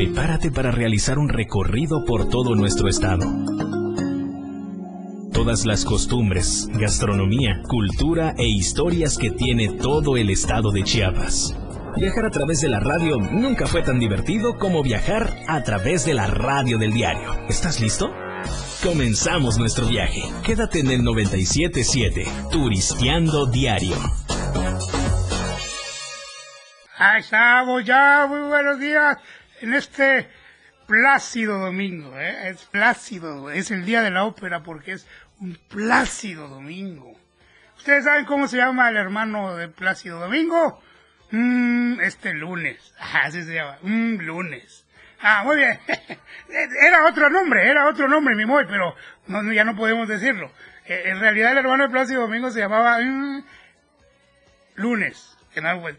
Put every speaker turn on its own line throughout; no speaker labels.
Prepárate para realizar un recorrido por todo nuestro estado. Todas las costumbres, gastronomía, cultura e historias que tiene todo el estado de Chiapas. Viajar a través de la radio nunca fue tan divertido como viajar a través de la radio del diario. ¿Estás listo? Comenzamos nuestro viaje. Quédate en el 977, Turisteando Diario.
Ahí estamos ya, muy buenos días en este plácido domingo, ¿eh? es plácido, es el día de la ópera porque es un plácido domingo. ¿Ustedes saben cómo se llama el hermano de Plácido Domingo? Mm, este lunes, así se llama, un lunes. Ah, muy bien. Era otro nombre, era otro nombre, mi moy, pero ya no podemos decirlo. Eh, en realidad el hermano de Plácido Domingo se llamaba mm, lunes,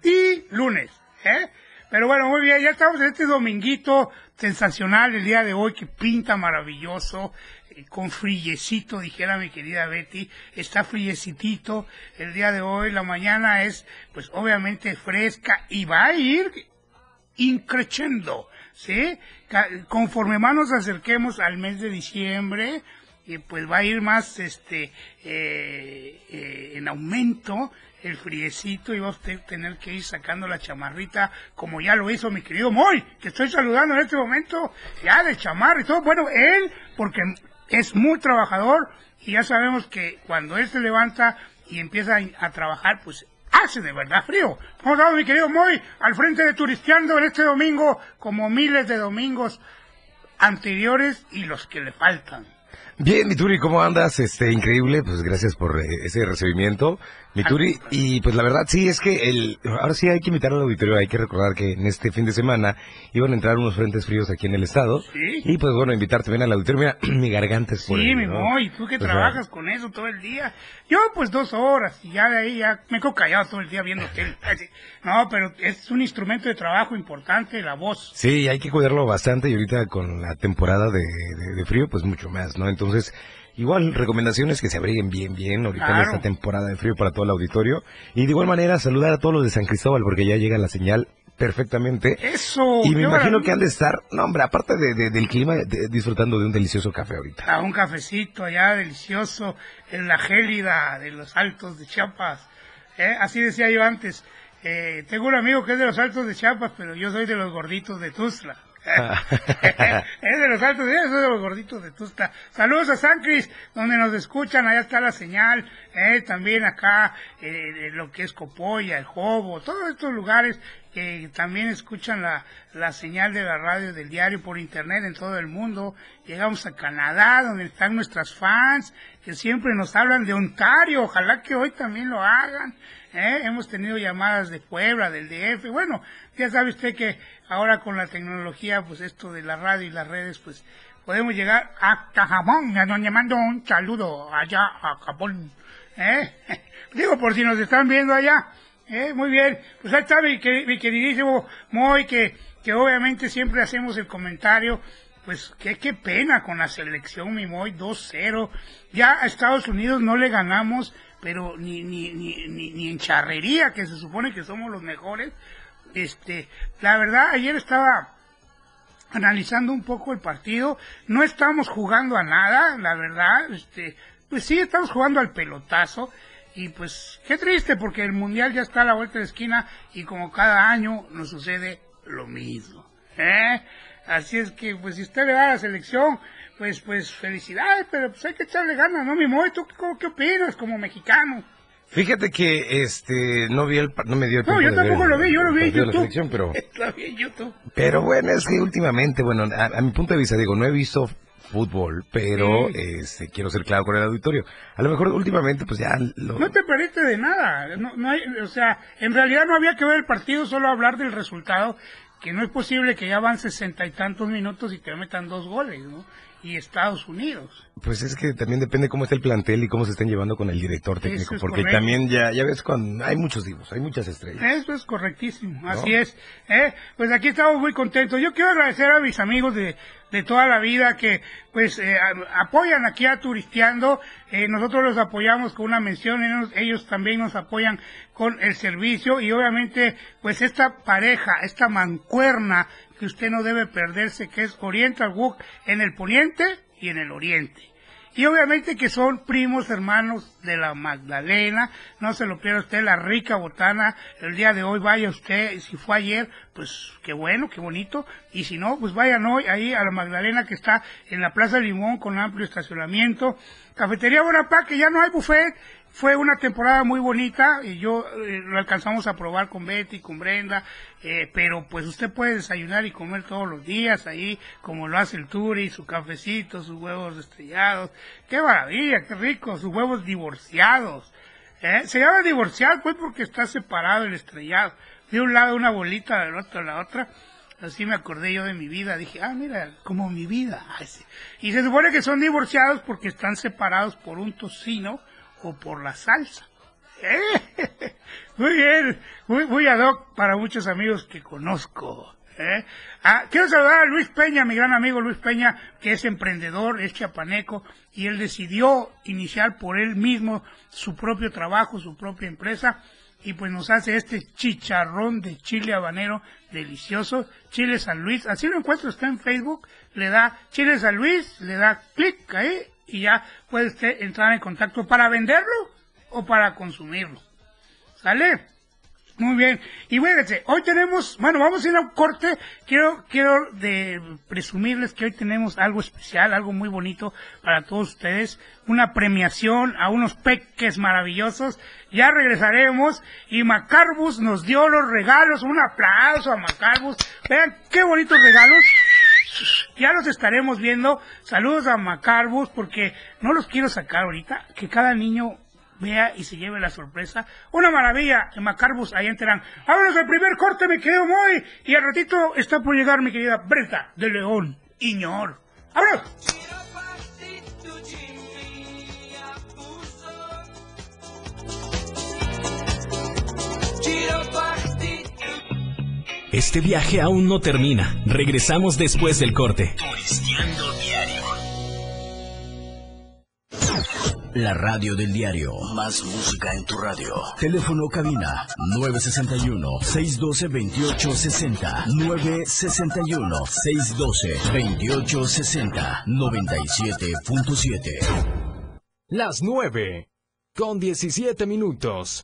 y lunes, ¿eh? Pero bueno, muy bien, ya estamos en este dominguito sensacional el día de hoy que pinta maravilloso, eh, con frillecito, dijera mi querida Betty, está frillecitito el día de hoy, la mañana es pues obviamente fresca y va a ir increciendo, ¿sí? Conforme más nos acerquemos al mes de diciembre, y pues va a ir más este eh, eh, en aumento el friecito y va a usted tener que ir sacando la chamarrita como ya lo hizo mi querido Moy, que estoy saludando en este momento, ya de chamarra y todo. Bueno, él, porque es muy trabajador y ya sabemos que cuando él se levanta y empieza a, trabajar, pues hace de verdad frío. ¿Cómo estamos, mi querido Moy? Al frente de Turisteando en este domingo, como miles de domingos anteriores y los que le faltan.
Bien, Mituri, ¿cómo andas? Este, increíble, pues gracias por eh, ese recibimiento. Mituri, y pues la verdad sí es que el, ahora sí hay que invitar al auditorio, hay que recordar que en este fin de semana iban a entrar unos frentes fríos aquí en el estado.
¿Sí?
Y pues bueno, invitarte bien al auditorio. Mira, mi garganta es
Sí,
ahí,
mi
¿no?
Tú que
Pues,
trabajas con eso todo el día. Yo pues dos horas y ya de ahí ya me quedo callado todo el día viendo tele. No, pero es un instrumento de trabajo importante, la voz.
Sí, hay que cuidarlo bastante y ahorita con la temporada de, de- de frío, pues mucho más, ¿no? Entonces, igual, recomendaciones que se abriguen bien, bien ahorita en esta temporada de frío para todo el auditorio. Y de igual manera, saludar a todos los de San Cristóbal porque ya llega la señal perfectamente.
Eso.
Y me imagino que han de estar, no hombre, aparte de, de- del clima, de- disfrutando de un delicioso café ahorita.
a un cafecito allá delicioso en la gélida de los altos de Chiapas. ¿eh? Así decía yo antes. Eh, tengo un amigo que es de los altos de Chiapas, pero yo soy de los gorditos de Tuzla. es de los altos, soy de los gorditos de Tuzla. Saludos a San Cris, donde nos escuchan, allá está la señal, eh, también acá, eh, lo que es Copoya, el Jobo, todos estos lugares que también escuchan la, la señal de la radio del diario por internet en todo el mundo. Llegamos a Canadá, donde están nuestras fans, que siempre nos hablan de Ontario. Ojalá que hoy también lo hagan. ¿Eh? Hemos tenido llamadas de Puebla, del DF. Bueno, ya sabe usted que ahora con la tecnología, pues esto de la radio y las redes, pues podemos llegar hasta Japón, a donde mando un saludo allá a Japón. ¿eh? Digo, por si nos están viendo allá. Eh, muy bien, pues ahí está mi, mi queridísimo Moy, que, que obviamente siempre hacemos el comentario, pues que qué pena con la selección, mi Moy, 2-0. Ya a Estados Unidos no le ganamos, pero ni, ni, ni, ni, en charrería, que se supone que somos los mejores. Este, la verdad, ayer estaba analizando un poco el partido, no estamos jugando a nada, la verdad, este, pues sí estamos jugando al pelotazo y pues qué triste porque el mundial ya está a la vuelta de la esquina y como cada año nos sucede lo mismo, ¿eh? Así es que pues si usted le da a la selección, pues pues felicidades, pero pues hay que echarle ganas, ¿no, mi Moy? ¿Tú qué, qué opinas como mexicano?
Fíjate que este no vi el no me dio
No,
tiempo
yo
ver
tampoco
el-
lo vi, yo lo
el
vi en YouTube.
pero
Lo vi en YouTube.
Pero bueno, es que últimamente, bueno, a, a mi punto de vista, digo, no he visto fútbol, pero
Mm.
este, quiero ser claro con el auditorio. A lo mejor últimamente, pues ya lo...
No te perdiste de nada. No, no hay, o sea, en realidad no había que ver el partido, solo hablar del resultado, que no es posible que ya van sesenta y tantos minutos y te metan dos goles, ¿no? Y Estados Unidos.
Pues es que también depende cómo está el plantel y cómo se estén llevando con el director técnico,
es
porque
correcto.
también ya, ya ves cuando hay muchos divos, hay muchas estrellas.
Eso es correctísimo, así es. ¿eh? Pues aquí estamos muy contentos. Yo quiero agradecer a mis amigos de, de toda la vida que pues eh, apoyan aquí a Turisteando. Eh, nosotros los apoyamos con una mención, ellos, ellos, también nos apoyan con el servicio y obviamente pues esta pareja, esta mancuerna que usted no debe perderse, que es Oriental Walk en el poniente y en el oriente. Y obviamente que son primos hermanos de la Magdalena, no se lo pierda usted, la rica botana, el día de hoy vaya usted, si fue ayer, pues qué bueno, qué bonito, y si no, pues vayan hoy ahí a la Magdalena que está en la Plaza Limón con amplio estacionamiento, Cafetería Bonaparte, que ya no hay buffet, fue una temporada muy bonita y yo eh, lo alcanzamos a probar con Betty, con Brenda, eh, pero pues usted puede desayunar y comer todos los días ahí, como lo hace el Turi, su cafecito, sus huevos estrellados. ¡Qué maravilla, qué rico! Sus huevos divorciados. ¿eh? Se llama divorciado pues porque está separado el estrellado. De un lado una bolita, del otro la otra. Así me acordé yo de mi vida. Dije, ah, mira, como mi vida. Y se supone que son divorciados porque están separados por un tocino o por la salsa. ¿Eh? Muy bien, muy, muy ad hoc para muchos amigos que conozco. ¿eh? Ah, quiero saludar a Luis Peña, mi gran amigo Luis Peña, que es emprendedor, es chapaneco, y él decidió iniciar por él mismo su propio trabajo, su propia empresa, y pues nos hace este chicharrón de chile habanero delicioso, Chile San Luis, así lo encuentro, está en Facebook, le da Chile San Luis, le da clic ahí y ya puede usted entrar en contacto para venderlo o para consumirlo. ¿Sale? Muy bien. Y fíjense, hoy tenemos, bueno, vamos a ir a un corte. Quiero, quiero presumirles que hoy tenemos algo especial, algo muy bonito para todos ustedes. Una premiación a unos peques maravillosos. Ya regresaremos y Macarbus nos dio los regalos. Un aplauso a Macarbus. Vean qué bonitos regalos ya los estaremos viendo. Saludos a Macarbus porque no los quiero sacar ahorita. Que cada niño vea y se lleve la sorpresa. Una maravilla Macarbus, ahí enterán. Vámonos el primer corte, me quedo muy. Y al ratito está por llegar mi querida Breta de León, Iñor. ¡Vámonos!
Este viaje aún no termina. Regresamos después del corte.
Turisteando Diario. La radio del diario. Más música en tu radio. Teléfono cabina 961-612-2860. 961-612-2860. 97.7.
Las 9. Con 17 minutos.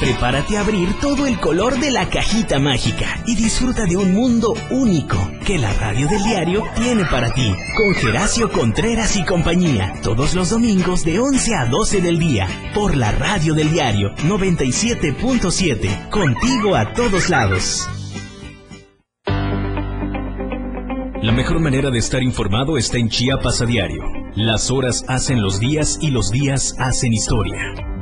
Prepárate a abrir todo el color de la cajita mágica y disfruta de un mundo único que la radio del diario tiene para ti. Con Geracio Contreras y compañía, todos los domingos de 11 a 12 del día, por la radio del diario 97.7, contigo a todos lados. La mejor manera de estar informado está en Chiapas a diario. Las horas hacen los días y los días hacen historia.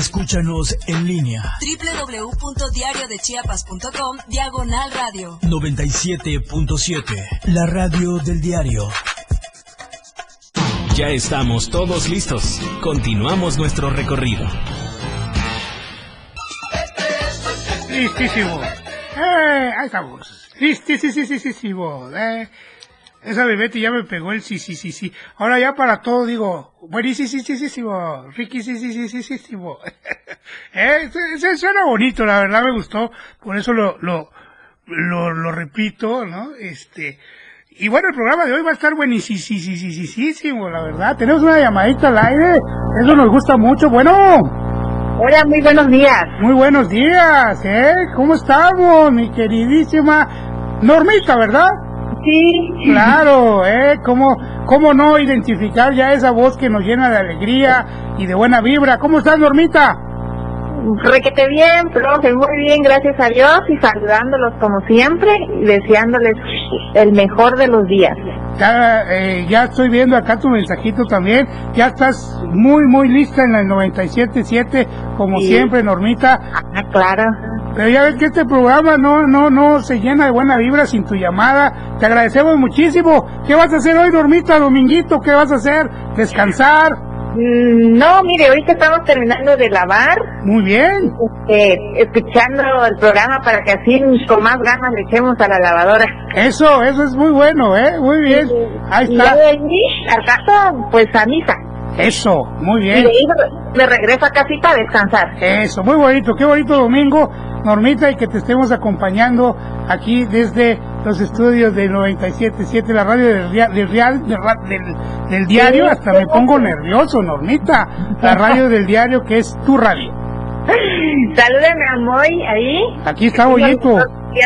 Escúchanos en línea.
www.diariodechiapas.com Diagonal Radio
97.7 La radio del diario.
Ya estamos todos listos. Continuamos nuestro recorrido.
Listísimo. Eh, ahí estamos. Listísimo. Eh. Esa de Betty ya me pegó el sí, sí, sí, sí. Ahora ya para todo digo, buenísimo, sí, sí, sí, sí, Ricky, sí, sí, sí, sí, sí, sí, eh, se, suena bonito, la verdad me gustó, por eso lo, lo, lo, lo repito, ¿no? Este, y bueno, el programa de hoy va a estar buenísimo, sí, sí, sí, sí, sí, sí, la verdad. Tenemos una llamadita al aire, eso nos gusta mucho. Bueno.
Hola, muy buenos días.
Muy buenos días, ¿eh? ¿Cómo estamos, mi queridísima Normita, verdad?
Sí.
Claro, ¿eh? ¿Cómo, ¿Cómo no identificar ya esa voz que nos llena de alegría y de buena vibra? ¿Cómo estás, Normita?
Requete bien, profe, muy bien, gracias a Dios y saludándolos como siempre y deseándoles el mejor de los días.
Ya, eh, ya estoy viendo acá tu mensajito también. Ya estás muy, muy lista en la 97.7, como
Sí.
siempre, Normita.
Ah, claro.
Pero ya ves que este programa no, no, no se llena de buena vibra sin tu llamada. Te agradecemos muchísimo. ¿Qué vas a hacer hoy, Normita, dominguito? ¿Qué vas a hacer? ¿Descansar?
Mm, No, mire, ahorita estamos terminando de lavar,
Muy bien.
eh, escuchando el programa para que así con más ganas le echemos a la lavadora.
Eso, eso es muy bueno, ¿eh? Muy bien. Ahí
Y ya
está.
de ahí, al caso, pues a misa.
Eso, muy
Y de
bien.
ahí me regreso a casita a descansar.
Eso, muy bonito, qué bonito domingo, Normita, y que te estemos acompañando aquí desde los estudios de 97.7, la radio del, del, real- del, diario, hasta me pongo nervioso, Normita, la radio del diario que es tu radio.
Salúdenme a Moy ahí.
Aquí está
a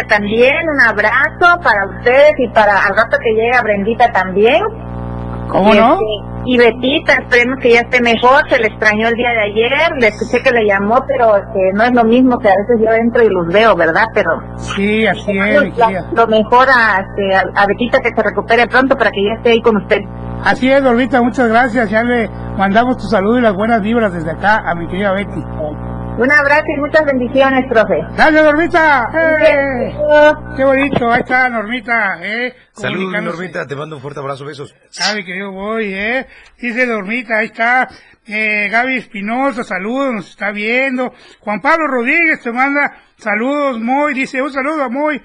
también un abrazo para ustedes y para al rato que llega Brendita también.
¿Cómo
y,
no?
este, y Betita, esperemos que ya esté mejor, se le extrañó el día de ayer, le escuché que le llamó, pero que no es lo mismo que a veces yo entro y los veo, ¿verdad? Pero
Sí, así es,
la- lo mejor a, este, a, a Betita que se recupere pronto para que ya esté ahí con usted.
Así es, Normita, muchas gracias, ya le mandamos tu saludo y las buenas vibras desde acá a mi querida Betty.
Un abrazo y muchas bendiciones, profe.
Gracias, Normita. ¡Eh! Qué bonito, ahí está Normita, ¿eh?
Saludos. Normita, te mando un fuerte abrazo, besos.
Sabe que yo voy, ¿eh? Dice Dormita, ahí está. Eh, Gaby Espinosa, saludos, nos está viendo. Juan Pablo Rodríguez te manda saludos, Moy. Dice, un saludo a Moy.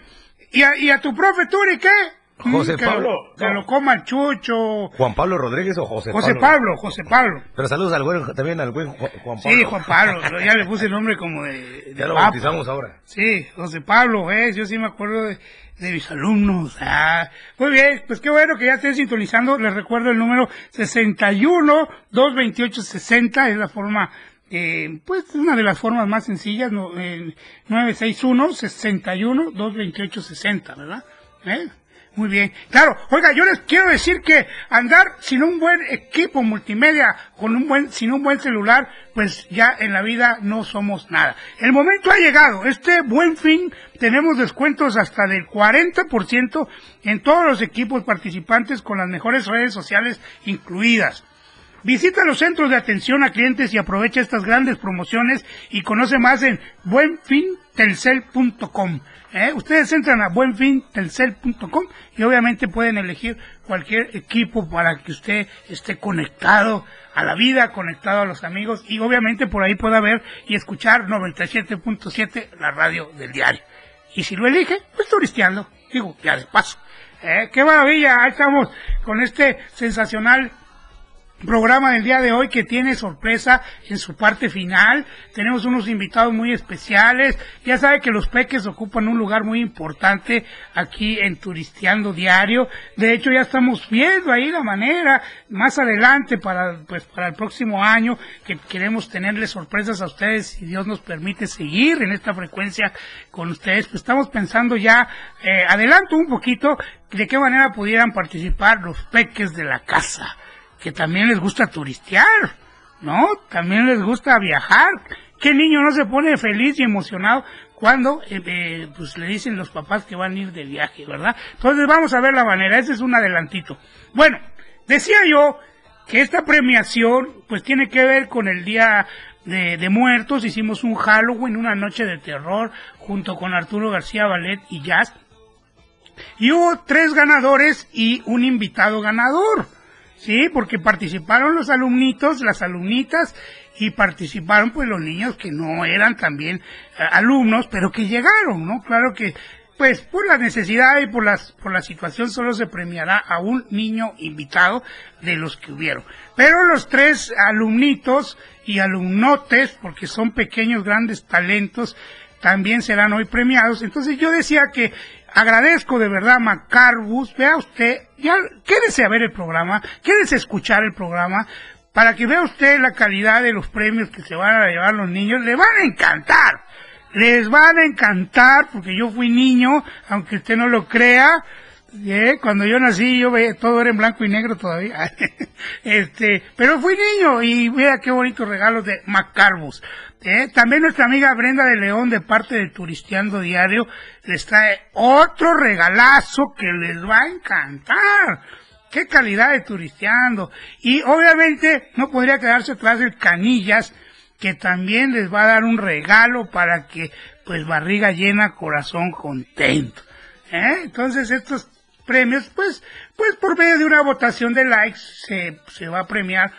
¿Y a, y a tu profe Turi qué?
José
que
Pablo.
Lo, que lo coma chucho.
¿Juan Pablo Rodríguez o José,
José
Pablo?
Pablo, José Pablo.
Pero saludos al buen, también al buen Ju- Juan Pablo.
Sí, Juan Pablo. Ya le puse el nombre como de... de
Ya lo
papa.
bautizamos ahora.
Sí, José Pablo, ¿ves? Yo sí me acuerdo de, de mis alumnos. Ah, muy bien, pues qué bueno que ya estén sintonizando. Les recuerdo el número 61-228-60, es la forma, eh, pues una de las formas más sencillas, no, eh, 961-61-228-60, ¿verdad? ¿Eh? Muy bien. Claro, oiga, yo les quiero decir que andar sin un buen equipo multimedia, con un buen, sin un buen celular, pues ya en la vida no somos nada. El momento ha llegado. Este buen fin tenemos descuentos hasta del 40% en todos los equipos participantes con las mejores redes sociales incluidas. Visita los centros de atención a clientes y aprovecha estas grandes promociones y conoce más en buenfintelcel.com. ¿eh? Ustedes entran a buenfintelcel.com y obviamente pueden elegir cualquier equipo para que usted esté conectado a la vida, conectado a los amigos y obviamente por ahí pueda ver y escuchar 97.7 la radio del diario. Y si lo elige, pues turisteando, digo, ya de paso. ¿eh? ¡Qué maravilla! Ahí estamos con este sensacional programa del día de hoy que tiene sorpresa en su parte final. Tenemos unos invitados muy especiales. Ya sabe que los peques ocupan un lugar muy importante aquí en Turisteando Diario. De hecho, ya estamos viendo ahí la manera más adelante para, pues, para el próximo año que queremos tenerles sorpresas a ustedes si Dios nos permite seguir en esta frecuencia con ustedes. Pues estamos pensando ya, eh, adelanto un poquito, de qué manera pudieran participar los peques de la casa que también les gusta turistear, ¿no? También les gusta viajar. ¿Qué niño no se pone feliz y emocionado cuando eh, eh, pues le dicen los papás que van a ir de viaje, ¿verdad? Entonces vamos a ver la manera, ese es un adelantito. Bueno, decía yo que esta premiación pues tiene que ver con el día de, de muertos, hicimos un Halloween, una noche de terror junto con Arturo García Ballet y Jazz. Y hubo tres ganadores y un invitado ganador. Sí, porque participaron los alumnitos, las alumnitas, y participaron pues los niños que no eran también eh, alumnos, pero que llegaron, ¿no? Claro que, pues por la necesidad y por las, por la situación solo se premiará a un niño invitado de los que hubieron. Pero los tres alumnitos y alumnotes, porque son pequeños grandes talentos, también serán hoy premiados. Entonces yo decía que agradezco de verdad a Macarbus, vea usted, ya quédese a ver el programa, quédese a escuchar el programa, para que vea usted la calidad de los premios que se van a llevar los niños, le van a encantar, les van a encantar, porque yo fui niño, aunque usted no lo crea, Eh, Cuando yo nací, yo veía, todo era en blanco y negro todavía. este, pero fui niño y vea qué bonitos regalos de Macarbus. Eh, También nuestra amiga Brenda de León, de parte de Turisteando Diario, les trae otro regalazo que les va a encantar. Qué calidad de turisteando. Y obviamente no podría quedarse atrás el Canillas, que también les va a dar un regalo para que, pues, barriga llena, corazón contento. ¿Eh? Entonces estos premios, pues, pues por medio de una votación de likes se, se va a premiar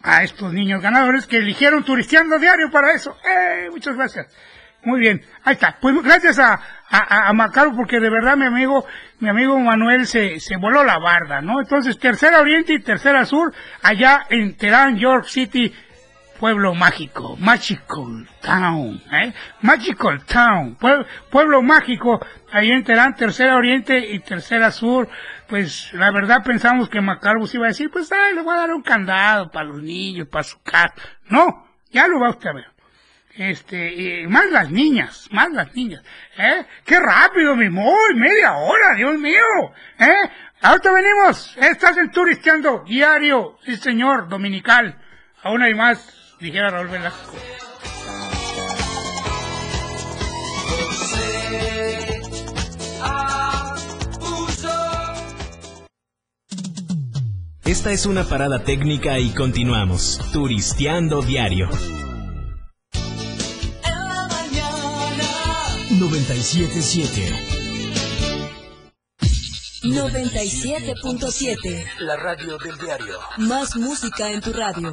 a estos niños ganadores que eligieron Turisteando Diario para eso. ¡Eh! Muchas gracias. Muy bien, ahí está. Pues gracias a, a, Macaro porque de verdad mi amigo, mi amigo Manuel se, se voló la barda, ¿no? Entonces, Tercera Oriente y Tercera Sur, allá en Terán, York City, pueblo mágico, Magical Town, ¿eh? Magical Town, pue- pueblo mágico, ahí en Tercera Oriente y Tercera Sur, pues la verdad pensamos que Macarbus iba a decir, pues ay, le voy a dar un candado para los niños, para su casa. No, ya lo va usted a ver. Este, y más las niñas, más las niñas, ¿eh? ¡Qué rápido, mi muy! ¡Media hora, Dios mío! ¿Eh? Ahorita venimos, estás en Turisteando Diario, sí señor, dominical. Aún hay más, dijera Raúl Velasco.
Esta es una parada técnica y continuamos. Turisteando Diario.
977.
97.7.
La radio del diario.
Más música en tu radio.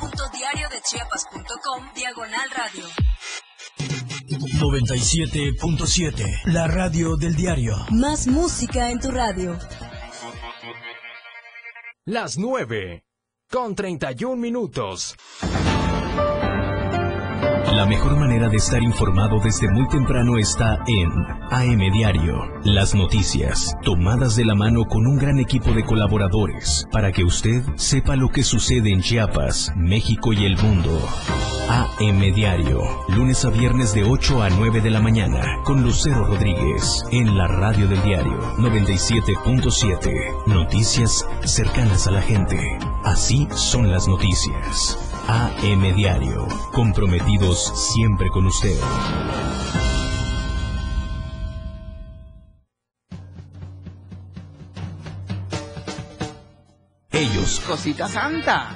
www.diariodechiapas.com Diagonal radio.
97.7. La radio del diario.
Más música en tu radio.
Las 9. Con 31 minutos.
La mejor manera de estar informado desde muy temprano está en AM Diario. Las noticias, tomadas de la mano con un gran equipo de colaboradores, para que usted sepa lo que sucede en Chiapas, México y el mundo. AM Diario, lunes a viernes de 8 a 9 de la mañana, con Lucero Rodríguez, en la radio del diario 97.7. Noticias cercanas a la gente. Así son las noticias. AM Diario, comprometidos siempre con usted. Ellos,
Cosita Santa.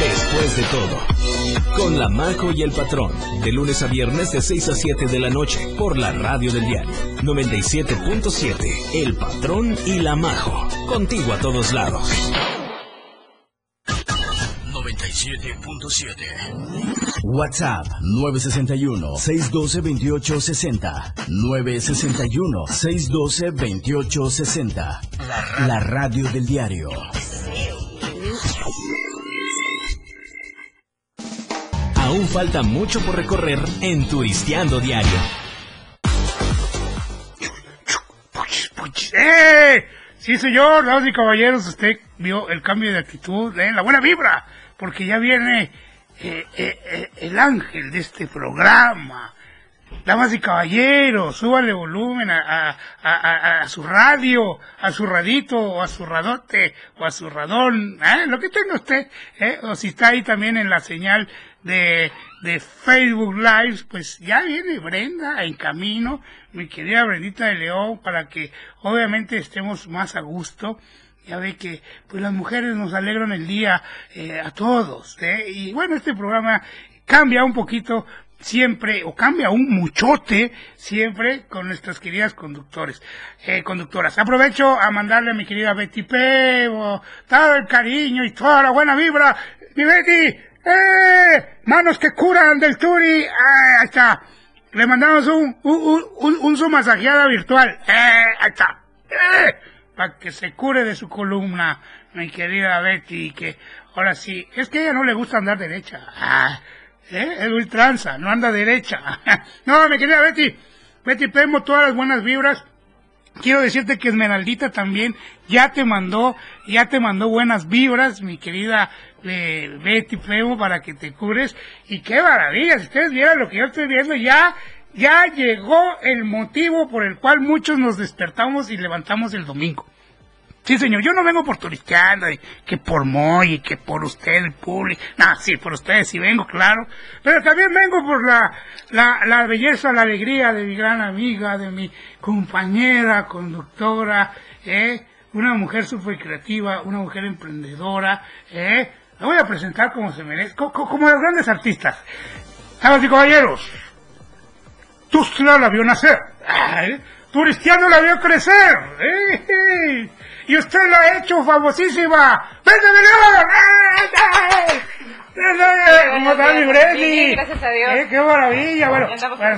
Después de todo, con La Majo y el Patrón, de lunes a viernes de 6 a 7 de la noche, por la radio del diario 97.7, El Patrón y La Majo, contigo a todos lados.
97.7. WhatsApp 961-612-2860. 961-612-2860. La, la radio del diario.
Aún falta mucho por recorrer en Turisteando Diario.
¡Eh! Sí, señor, damas y caballeros, usted vio el cambio de actitud, la buena vibra, porque ya viene eh, eh, eh, el ángel de este programa. Damas y caballeros, súbale volumen a, a, a, su radio, a su radito, o a su radote, o a su radón, ¿eh? lo que tenga usted, ¿eh? o si está ahí también en la señal de, de Facebook Live, pues ya viene Brenda en camino, mi querida Brendita de León, para que obviamente estemos más a gusto. Ya ve que pues las mujeres nos alegran el día eh, a todos. Y bueno, este programa cambia un poquito siempre, o cambia un muchote, siempre con nuestras queridas conductores, eh, conductoras. Aprovecho a mandarle a mi querida Betty Pebo, todo el cariño y toda la buena vibra. Mi Betty, ¡eh! Manos que curan del Turi, ¡eh! ahí está. Le mandamos un, un, un, un su masajeada virtual, ¡eh! ahí está. ¡eh! Para que se cure de su columna, mi querida Betty, que ahora sí, es que ella no le gusta andar derecha. Ah, ¿Eh? Es no anda derecha. no, mi querida Betty, Betty Pemo, todas las buenas vibras. Quiero decirte que Esmeraldita también ya te mandó, ya te mandó buenas vibras, mi querida eh, Betty Pemo, para que te cures. Y qué maravilla, si ustedes vieran lo que yo estoy viendo, ya, ya llegó el motivo por el cual muchos nos despertamos y levantamos el domingo. Sí, señor, yo no vengo por turisteando, que por Moy, que por usted, el público. No, sí, por ustedes sí vengo, claro. Pero también vengo por la, la, belleza, la alegría de mi gran amiga, de mi compañera, conductora, ¿eh? Una mujer súper creativa, una mujer emprendedora, ¿eh? La voy a presentar como se merece, co- co- como, los grandes artistas. Damas y caballeros, Tustla la vio nacer. Turistiano la vio crecer. ¿eh? Y usted la ha hecho famosísima. ¡Eh! ¡Eh! ¿Cómo está mi Brady?
Bien, gracias a Dios.
¿Eh? ¡Qué maravilla! Bueno,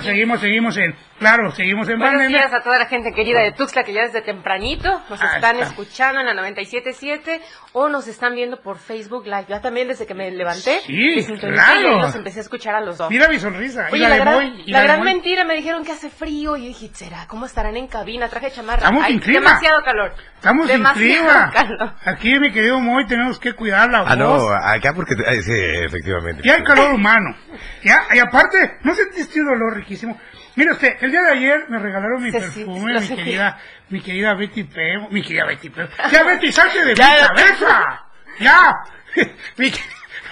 seguimos, seguimos en... Claro, seguimos en
Buenos
pandemia.
días a toda la gente querida de Tuxtla que ya desde tempranito nos
Ah,
están
está.
escuchando en la 97.7 o nos están viendo por Facebook Live. Ya también desde que me levanté,
Sí,
me
claro.
y los empecé a escuchar a los dos.
Mira mi sonrisa. y
Oye,
la,
la,
de
gran,
Moy, y
la gran mentira, me dijeron que hace frío y yo dije, ¿será? ¿Cómo estarán en cabina? Traje chamarra.
Estamos
Ay,
sin clima.
Demasiado calor.
Estamos sin
demasiado
clima.
calor.
Aquí, mi querido Moy, tenemos que cuidar la
Ah, no, acá porque... eh, sí, efectivamente.
Ya hay calor humano. Ya, y aparte, ¿no sentiste un olor riquísimo? Mire usted, el día de ayer me regalaron mi perfume,
lo
mi querida, mi querida Betty Pemo, mi querida Betty Pemo. Ya Betty, salte de mi cabeza. Ya. mi,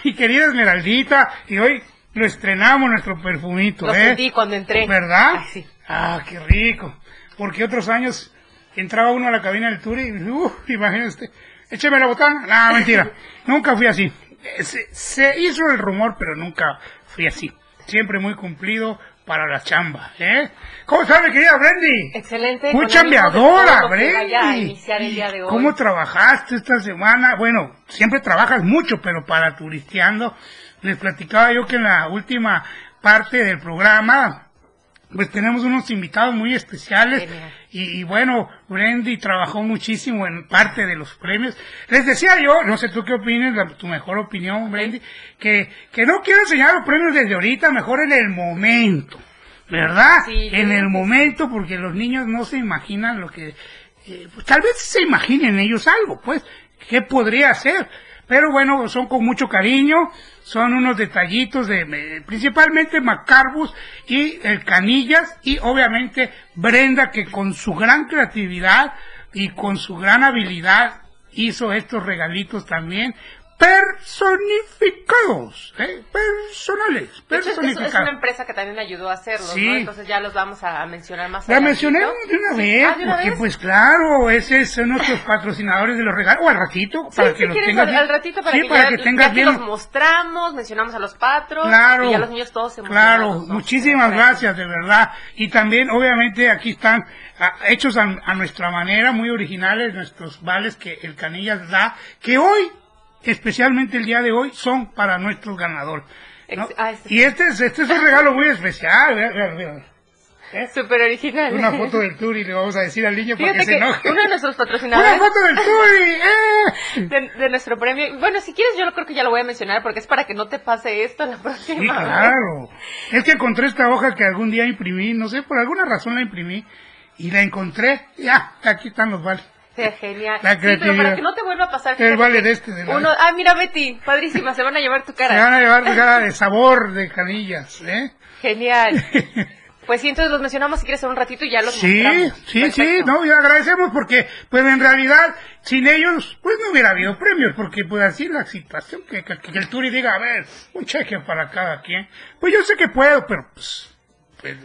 mi querida Esmeraldita, y hoy lo estrenamos nuestro perfumito,
Lo
¿eh?
sentí cuando entré.
¿Verdad?
Ay, sí.
Ah, qué rico. Porque otros años entraba uno a la cabina del tour y, uh, imagínese usted, écheme la botana. No, mentira. nunca fui así. Eh, Se, se hizo el rumor, pero nunca fui así. Siempre muy cumplido para la chamba, ¿eh? ¿Cómo está mi querida Brendy?
Excelente.
Muy chambeadora, Brendy.
iniciar el día de hoy.
¿Cómo trabajaste esta semana? Bueno, siempre trabajas mucho, pero para turisteando, les platicaba yo que en la última parte del programa, pues tenemos unos invitados muy especiales
Genial.
Y, y bueno, Brendy trabajó muchísimo en parte de los premios. Les decía yo, no sé tú qué opinas, la- tu mejor opinión, Brendy, que, que no quiero enseñar los premios desde ahorita, mejor en el momento, ¿verdad?
Sí,
en el momento, porque los niños no se imaginan lo que, eh, pues, tal vez se imaginen ellos algo, pues, ¿qué podría ser? Pero bueno, son con mucho cariño, son unos detallitos de, eh, principalmente Macarbus y el Canillas y obviamente Brenda que con su gran creatividad y con su gran habilidad hizo estos regalitos también personificados, ¿eh? personales,
hecho, es,
personificados.
una empresa que también ayudó a hacerlos,
Sí.
¿no? Entonces ya los vamos a mencionar más
La
adelantito.
mencioné de una vez,
Ah, ¿de una
porque
vez?
pues claro, ese son nuestros patrocinadores de los regalos, o al ratito,
Sí,
para que los tengas
al, al ratito para que,
para
ya,
que tengas
ya que
bien.
los mostramos, mencionamos a los patros
Claro.
y ya los niños todos se
Claro, muchísimas gracias, de verdad. Y también, obviamente, aquí están ah, hechos a, a nuestra manera, muy originales, nuestros vales que el Canillas da, que hoy, especialmente el día de hoy, son para nuestros ganadores.
ah, este
y este es, este es un regalo muy especial. vea, vea, vea. ¿Eh?
Súper original.
Una foto del tour y le vamos a decir al niño para que
Fíjate
se enoje.
uno de nuestros
Una
patrocinadores
foto del Turi, ¡eh!
de, de nuestro premio, bueno, si quieres yo lo creo que ya lo voy a mencionar porque es para que no te pase esto la próxima
Sí,
vez.
claro. Es que encontré esta hoja que algún día imprimí, no sé, por alguna razón la imprimí y la encontré. Ya, aquí están los vales.
Genial.
La
sí, pero
creatividad.
para que no te vuelva a pasar.
El vale de este, de la-
Uno, ah, mira Betty, padrísima, se van a llevar tu
Se van
cara.
a llevar cara de sabor de canillas, ¿eh?
Genial. Pues sí, entonces los mencionamos si quieres en un ratito y ya los
Sí,
mostramos.
sí, sí, no, y agradecemos porque, pues en realidad, sin ellos, pues no hubiera habido premios, porque pues así la situación, que, que, que el Turi diga, a ver, un cheque para cada quien, pues yo sé que puedo, pero pues,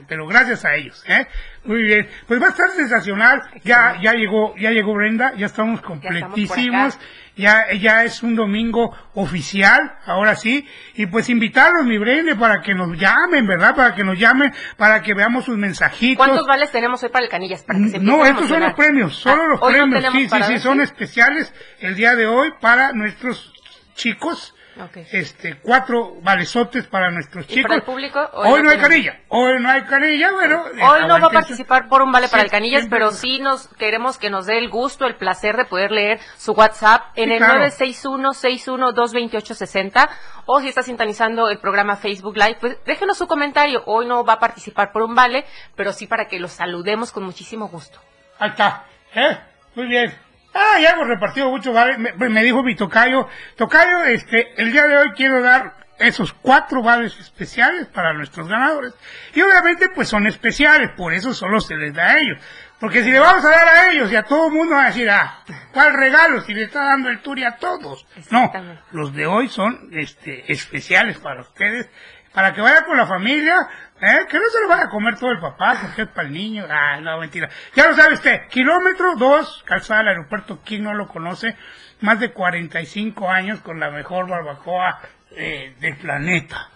pero gracias a ellos, ¿eh? Muy bien, pues va a estar sensacional, ya, ya llegó, ya llegó Brenda, ya estamos completísimos, ya, ya es un domingo oficial, ahora sí, y pues invitarlos, mi Brende, para que nos llamen, ¿verdad? Para que nos llamen, para que veamos sus mensajitos.
¿Cuántos vales tenemos hoy para el Canillas? Para que se
no, estos son los premios, solo
Ah,
los
no
premios, sí, sí, sí, son especiales el día de hoy para nuestros chicos.
Ok.
Este, cuatro valesotes para nuestros
¿Y
chicos.
para el público?
Hoy, no hay canilla, hoy no hay canilla, bueno.
Hoy no va a participar por un vale para
Sí,
el Canillas,
siempre
pero sí nos queremos que nos dé el gusto, el placer de poder leer su WhatsApp en
Sí,
el
claro.
961-61-228-60 o si está sintonizando el programa Facebook Live, pues déjenos su comentario. Hoy no va a participar por un vale, pero sí para que los saludemos con muchísimo gusto.
Ahí está, ¿eh? Muy bien. Ah, ya hemos repartido mucho, vale. Me, me dijo mi tocayo. Tocayo, este, el día de hoy quiero dar esos cuatro vales especiales para nuestros ganadores. Y obviamente, pues son especiales, por eso solo se les da a ellos. Porque si le vamos a dar a ellos y a todo el mundo va a decir, ah, ¿cuál regalo si le está dando el Turi a todos? No, los de hoy son este, especiales para ustedes, para que vaya con la familia, ¿eh? que no se lo vaya a comer todo el papá, porque es para el niño. Ah, no, mentira. Ya lo sabe usted, kilómetro 2, calzada del aeropuerto, ¿quién no lo conoce? Más de 45 años con la mejor barbacoa eh, del planeta.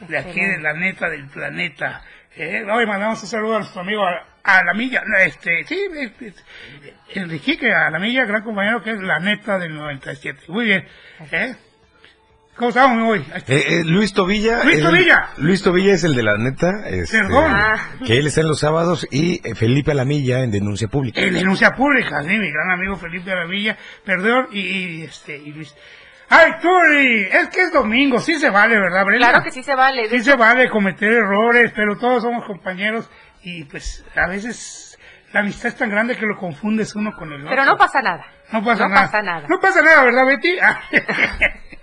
De aquí, de la neta del planeta. Eh, hoy mandamos un saludo a nuestro amigo a, la milla, este, sí, Enrique, a la milla, gran compañero que es la neta del 97. Muy bien, ¿eh? ¿Cómo estamos hoy?
Eh, eh, Luis Tobilla.
Luis
es el-
Tobilla.
Luis Tobilla es el de la neta. este,
Perdón.
Ah.
Que él está en los sábados y eh, Felipe Alamilla en denuncia pública.
En denuncia pública, sí, mi gran amigo Felipe Aravilla, perdón, y, y, este, y Luis. Ay, Turi, es que es domingo, sí se vale, ¿verdad, Brenda?
Claro que sí se vale.
Sí se vale cometer errores, pero todos somos compañeros y pues a veces la amistad es tan grande que lo confundes uno con el otro.
Pero no pasa nada.
No pasa
no
nada.
pasa nada.
No pasa nada, ¿verdad, Betty?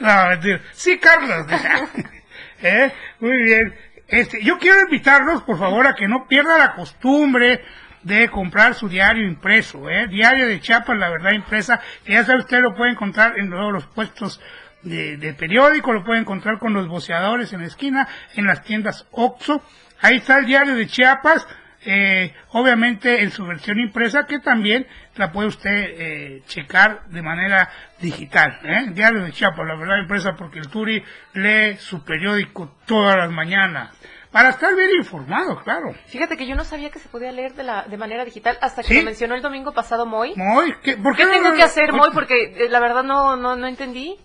Sí, Carlos. ¿Eh? Muy bien. Este, yo quiero invitarlos, por favor, a que no pierda la costumbre de comprar su diario impreso, ¿eh? Diario de Chiapas, la verdad impresa, que ya sabe usted lo puede encontrar en todos los puestos de, de periódico, lo puede encontrar con los boceadores en la esquina, en las tiendas Oxxo. Ahí está el diario de Chiapas, eh, obviamente en su versión impresa, que también la puede usted eh, checar de manera digital. ¿eh? Diario de Chiapas, la verdad impresa, porque el Turi lee su periódico todas las mañanas. Para estar bien informado, claro.
Fíjate que yo no sabía que se podía leer de, la, de manera digital hasta que
¿Sí?
lo mencionó el domingo pasado Moy.
Moy, ¿qué, ¿por
¿Qué
no-
tengo que hacer, Moy? Porque eh, la verdad no, no, no entendí.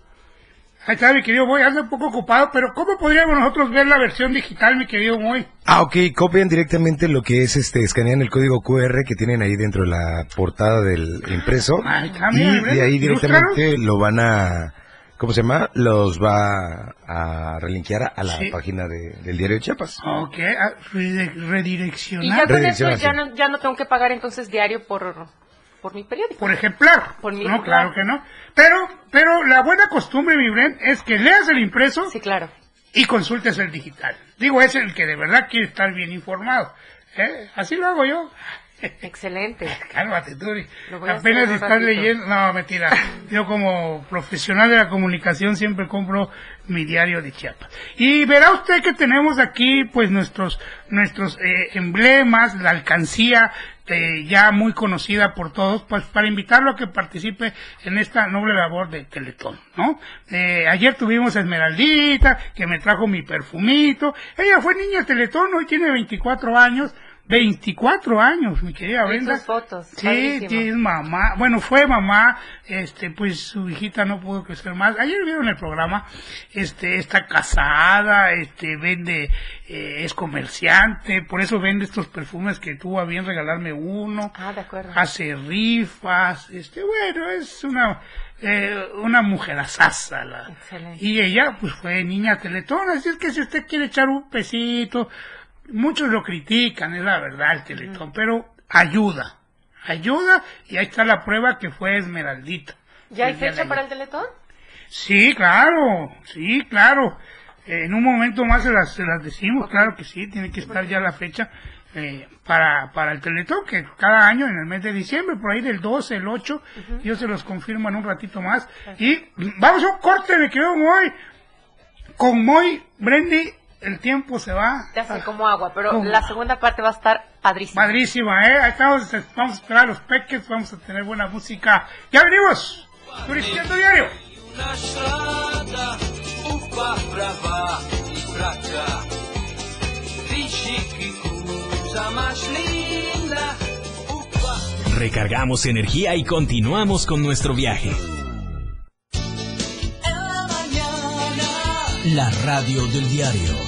Ahí está, mi querido Moy, anda un poco ocupado, pero ¿cómo podríamos nosotros ver la versión digital, mi querido Moy?
Ah, ok, copian directamente lo que es este, escanean el código QR que tienen ahí dentro de la portada del impreso
Ahí está, mira,
y de ahí directamente lo van a, ¿cómo se llama? Los va a relinkear a la
Sí.
página de- del diario de Chiapas.
Ok, ah, rede-
Y
redireccionar.
ya con eso ya no, ya no tengo que pagar entonces diario por, por mi periódico.
por ejemplar.
Por mi
no,
ejemplar.
claro que no. Pero, pero la buena costumbre, mi Bren, es que leas el impreso
Sí, claro.
y consultes el digital. Digo, es el que de verdad quiere estar bien informado. ¿Eh? Así lo hago yo.
Excelente.
Cálmate, Turi. Apenas estás leyendo. No, mentira. Yo como profesional de la comunicación siempre compro mi diario de Chiapas. Y verá usted que tenemos aquí pues nuestros nuestros eh, emblemas, la alcancía eh, ya muy conocida por todos, pues para invitarlo a que participe en esta noble labor de Teletón, ¿no? Eh, ayer tuvimos a Esmeraldita, que me trajo mi perfumito. Ella fue niña Teletón, hoy tiene 24 años. 24 años, mi querida Brenda.
sus fotos,
Sí, sí, es mamá. Bueno, fue mamá, este, pues su hijita no pudo crecer más. Ayer vieron el programa, este, está casada, este, vende, eh, es comerciante, por eso vende estos perfumes que tuvo a bien regalarme uno.
Ah, de acuerdo.
Hace rifas, este, bueno, es una, eh, una mujer asasa, la,
Excelente.
y ella, pues fue niña teletón, así es que si usted quiere echar un pesito, muchos lo critican, es la verdad, el teletón, pero ayuda, ayuda, y ahí está la prueba que fue Esmeraldita.
¿Ya hay fecha para el teletón?
Sí, claro, sí, claro. Eh, en un momento más se las, se las decimos, claro que sí, tiene que estar ya la fecha eh, para, para el Teletón, que cada año en el mes de diciembre, por ahí del 12, el 8, yo se los confirmo en un ratito más. Y vamos a un corte, me quedo Moy. Con Moy, Brendy, el tiempo se va.
Ya sé como agua, pero la segunda parte va a estar padrísima.
Padrísima, ¿eh? Ahí estamos, vamos a esperar a los peques, vamos a tener buena música. ¡Ya venimos! Turisteando Diario.
Recargamos energía y continuamos con nuestro viaje.
La radio del diario.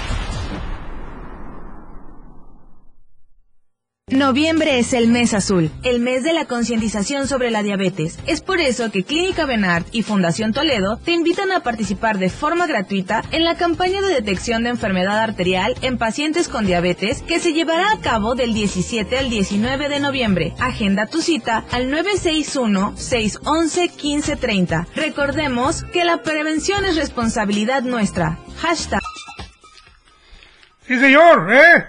Noviembre es el mes azul, el mes de la concientización sobre la diabetes. Es por eso que Clínica Benart y Fundación Toledo te invitan a participar de forma gratuita en la campaña de detección de enfermedad arterial en pacientes con diabetes que se llevará a cabo del 17 al 19 de noviembre. Agenda tu cita al 961-611-1530. Recordemos que la prevención es responsabilidad nuestra. Hashtag.
Sí, señor, ¿eh?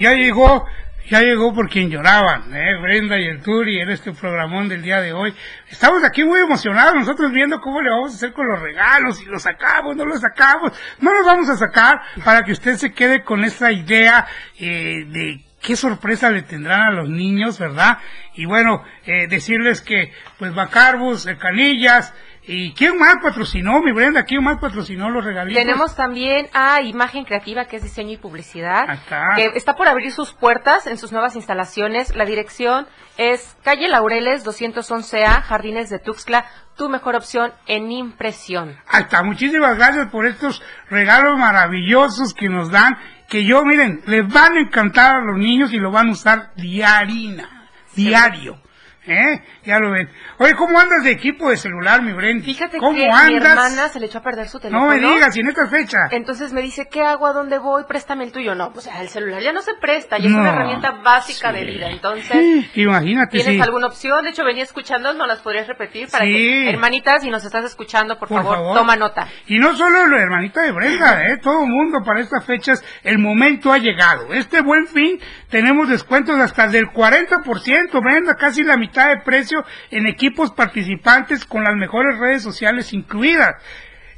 Ya llegó, ya llegó, por quien lloraban, ¿eh? Brenda y el Turi en este programón del día de hoy. Estamos aquí muy emocionados, nosotros viendo cómo le vamos a hacer con los regalos, si los sacamos, no los sacamos. No los vamos a sacar para que usted se quede con esta idea eh, de qué sorpresa le tendrán a los niños, ¿verdad? Y bueno, eh, decirles que, pues, Bacarbus, Canillas, ¿y quién más patrocinó, mi Brenda? ¿Quién más patrocinó los regalitos?
Tenemos también a Imagen Creativa, que es diseño y publicidad,
Acá.
que está por abrir sus puertas en sus nuevas instalaciones. La dirección es calle Laureles 211A, Jardines de Tuxtla, tu mejor opción en impresión.
Está, muchísimas gracias por estos regalos maravillosos que nos dan, que yo, miren, les van a encantar a los niños y lo van a usar diarina, diario. ¿Eh? Ya lo ven. Oye, ¿cómo andas de equipo de celular, mi Bren?
Fíjate
¿Cómo
que
andas?
mi hermana se le echó a perder su teléfono.
No me digas, y en esta fecha.
Entonces me dice, ¿qué hago? ¿A dónde voy? Préstame el tuyo. No, pues el celular ya no se presta, ya es
No,
una herramienta básica de vida. Entonces,
Imagínate,
¿tienes
sí.
alguna opción? De hecho, venía escuchando, ¿no las podrías repetir? Para
Sí.
que, hermanitas, si nos estás escuchando, por,
Por
favor,
favor.
toma nota.
Y no solo la hermanita de Brenda, ¿eh? todo el mundo para estas fechas, el momento ha llegado. Este buen fin tenemos descuentos hasta del 40%, Brenda, casi la mitad de precio en equipos participantes con las mejores redes sociales incluidas.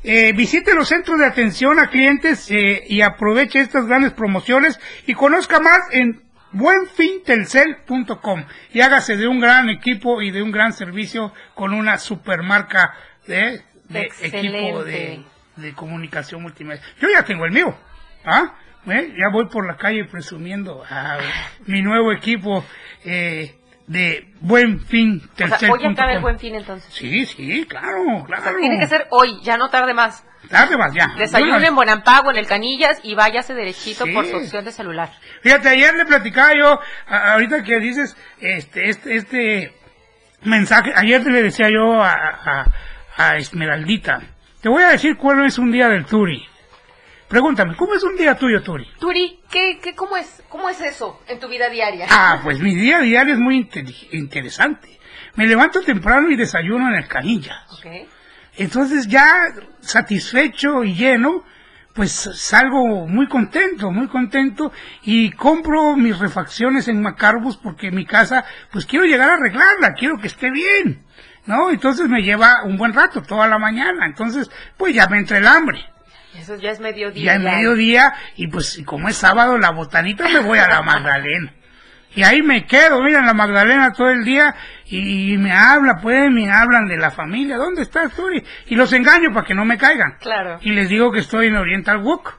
Eh, visite los centros de atención a clientes eh, y aproveche estas grandes promociones y conozca más en buenfintelcel.com y hágase de un gran equipo y de un gran servicio con una supermarca de, de equipo de, comunicación multimedia. Yo ya tengo el mío, ¿ah? ¿Eh? Ya voy por la calle presumiendo a mi nuevo equipo eh, de Buen Fin
O sea, hoy acaba el buen fin entonces.
Sí, sí, claro,
O sea,
claro.
tiene que ser hoy, ya no tarde más.
Tarde más ya.
Desayune
Bueno,
en Buenampago, en el Canillas y váyase derechito
Sí.
por su opción de celular.
Fíjate, ayer le platicaba yo, ahorita que dices este, este, este mensaje, ayer le decía yo a, a, a Esmeraldita, te voy a decir cuál es un día del Turi. Pregúntame, ¿cómo es un día tuyo, Turi?
Turi, ¿qué, qué, cómo, es, ¿cómo es eso en tu vida diaria?
Ah, pues mi día diario es muy inte- interesante. Me levanto temprano y desayuno en el canilla.
Ok.
Entonces ya satisfecho y lleno, pues salgo muy contento, muy contento y compro mis refacciones en Macarbus porque mi casa, pues quiero llegar a arreglarla, quiero que esté bien, ¿no? Entonces me lleva un buen rato, toda la mañana, entonces pues ya me entra el hambre.
Eso ya es mediodía.
Ya en mediodía, y pues como es sábado, la botanita me voy a la Magdalena. Y ahí me quedo, mira, en la Magdalena todo el día, y, me habla, pues, me hablan de la familia, ¿dónde estás tú? Y, y los engaño para que no me caigan.
Claro.
Y les digo que estoy en Oriental Walk,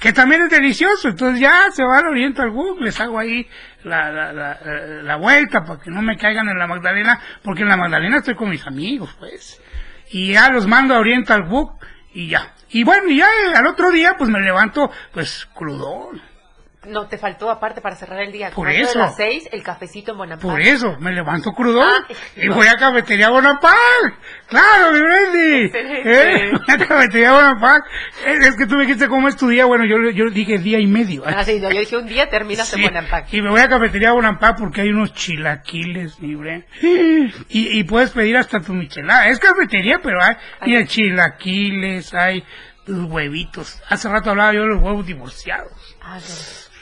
que también es delicioso. Entonces ya se va al Oriental Book, les hago ahí la, la, la, la vuelta para que no me caigan en la Magdalena, porque en la Magdalena estoy con mis amigos, pues. Y ya los mando a Oriental Book y ya. Y bueno, y ya al otro día pues me levanto pues crudón.
No, te faltó aparte para cerrar el día.
Por eso.
las seis, el cafecito en Bonaparte.
Por eso, me levanto crudón
Ah,
y voy a Cafetería Bonaparte. ¡Claro, mi Brandy! ¿Eh? Voy a Cafetería Bonaparte. Es que tú me dijiste cómo es tu día. Bueno, yo, yo dije día y medio.
Ah, sí, no, yo dije un día terminas
Sí,
en Bonaparte.
Y me voy a Cafetería Bonaparte porque hay unos chilaquiles, mi. Y, y puedes pedir hasta tu michelada. Es cafetería, pero hay, mira, chilaquiles, hay tus huevitos. Hace rato hablaba yo de los huevos divorciados.
Ah, ya.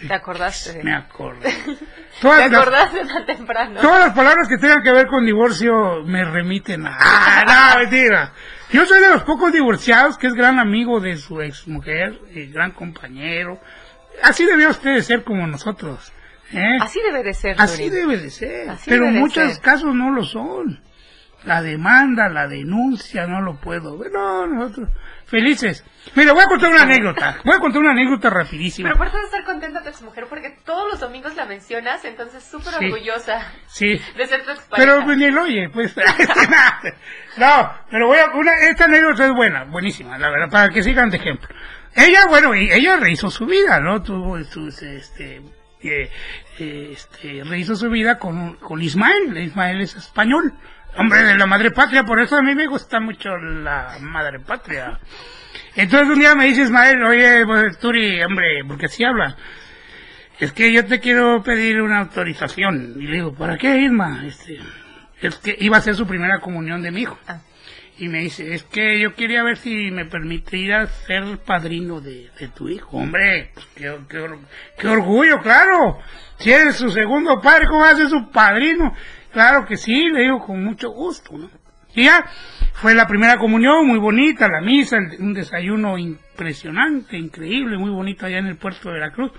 ¿Te acordaste? de-
Me acordé.
¿Te
Todas las-
acordaste tan temprano?
Todas las palabras que tengan que ver con divorcio me remiten a... ¡Ah, no, mentira! Yo soy de los pocos divorciados que es gran amigo de su ex mujer, gran compañero. Así debió usted de ser como nosotros. ¿eh?
Así debe de ser,
Así debe de ser.
Así
pero
de
muchos
ser.
casos no lo son. La demanda, la denuncia, no lo puedo ver. No, nosotros felices. Mira, voy a contar una anécdota. Voy a contar una anécdota rapidísima.
Pero aparte de estar contenta tu mujer porque todos los domingos la mencionas, entonces súper
Sí.
orgullosa
Sí.
de ser tu expareja.
Pero pues, ni lo oye, pues. no, pero voy a, una, esta anécdota es buena, buenísima, la verdad, para que sigan de ejemplo. Ella, bueno, y- ella rehizo su vida, ¿no? Tuvo sus, este, eh, eh, este, rehizo su vida con, con Ismael. Ismael es español, hombre de la madre patria, por eso a mí me gusta mucho la madre patria. Entonces un día me dice Ismael, oye, pues, Turi, hombre, porque así habla. Es que yo te quiero pedir una autorización. Y le digo, ¿para qué, Irma? Este, es que iba a ser su primera comunión de mi hijo.
Ah.
Y me dice, es que yo quería ver si me permitiría ser padrino de, de tu hijo. Hombre, pues, qué, qué qué orgullo, claro. Si eres su segundo padre, ¿cómo va a ser su padrino? Claro que sí, le digo con mucho gusto, ¿no? Y ya, fue la primera comunión, muy bonita, la misa, un desayuno impresionante, increíble, muy bonito allá en el puerto de Veracruz.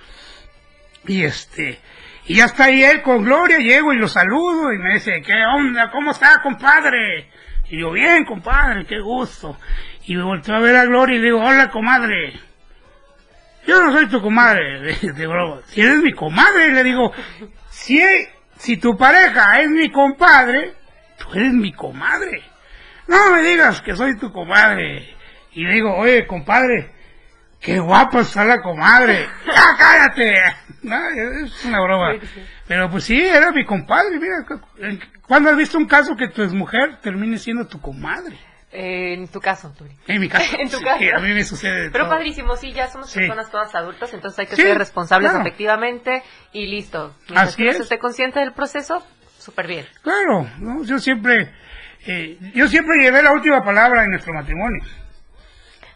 Y este, y ya está ahí él con Gloria, llego y lo saludo y me dice, ¿qué onda? ¿Cómo está, compadre? Y yo, bien, compadre, qué gusto. Y me volteo a ver a Gloria y le digo, hola, comadre. Yo no soy tu comadre, de, de broma. Si eres mi comadre, le digo, si, si tu pareja es mi compadre, tú eres mi comadre. No me digas que soy tu comadre. Y le digo, oye, compadre, qué guapa está la comadre. ¡Ya cállate! No, es una broma. Pero pues sí, era mi compadre. Mira, cu- ¿cuándo has visto un caso que tu mujer termine siendo tu comadre?
Eh, en tu caso, Turi.
En mi caso.
En tu
sí,
caso.
a mí me sucede. de
Pero
todo.
padrísimo, sí, ya somos
Sí.
personas todas adultas, entonces hay que
Sí,
ser responsables
claro.
efectivamente y listo. Mientras
Así
que
es.
esté consciente del proceso, súper bien.
Claro, ¿no? yo siempre, eh, yo siempre llevé la última palabra en nuestro matrimonio.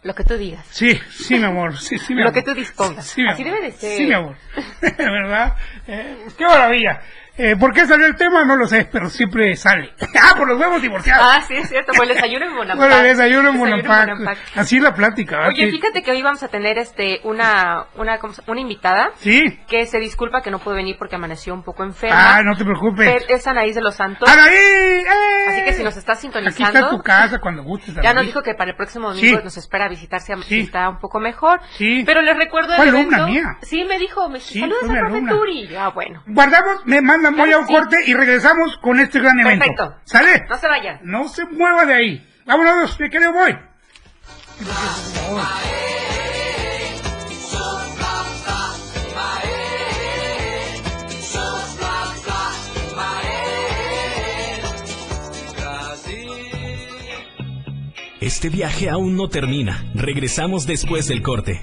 Lo que tú digas.
Sí, sí, mi amor, sí, sí, mi
Lo
amor.
que tú dispongas.
Sí,
Así
amor.
debe de ser.
Sí, mi amor. ¿Verdad? Eh, qué maravilla. Eh, ¿Por qué salió el tema? No lo sé, pero siempre sale. ah, por los huevos divorciados.
Ah, sí, es cierto. Fue el desayuno en Bonaparte.
Bueno, el desayuno en Bonaparte. Así es la plática. ¿verdad?
Oye, fíjate que hoy vamos a tener este una una ¿cómo se- una invitada
Sí.
que se disculpa que no pudo venir porque amaneció un poco enferma.
Ah, no te preocupes.
Es Anaís de los Santos.
¡Anaí! ¡Eh!
Así que si nos está
Aquí
sintonizando,
está tu casa cuando gustes.
ya nos dijo que para el próximo domingo
Sí.
nos espera visitar si
Sí.
está un poco mejor.
Sí.
Pero les recuerdo el
Fue
evento.
alumna mía.
Sí, me dijo, me
Sí,
saludos a profe
alumna.
Turi. Ah, bueno.
Guardamos, me mandan
Claro
a un
sí.
corte y regresamos con este gran evento.
Perfecto.
¿Sale?
No se vayan.
No se mueva de ahí. Vámonos, me quedo voy.
Este viaje aún no termina. Regresamos después del corte.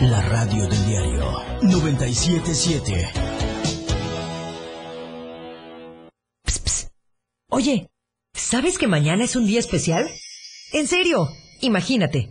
La radio del diario. 97.7.
Oye, ¿sabes que mañana es un día especial? En serio, imagínate.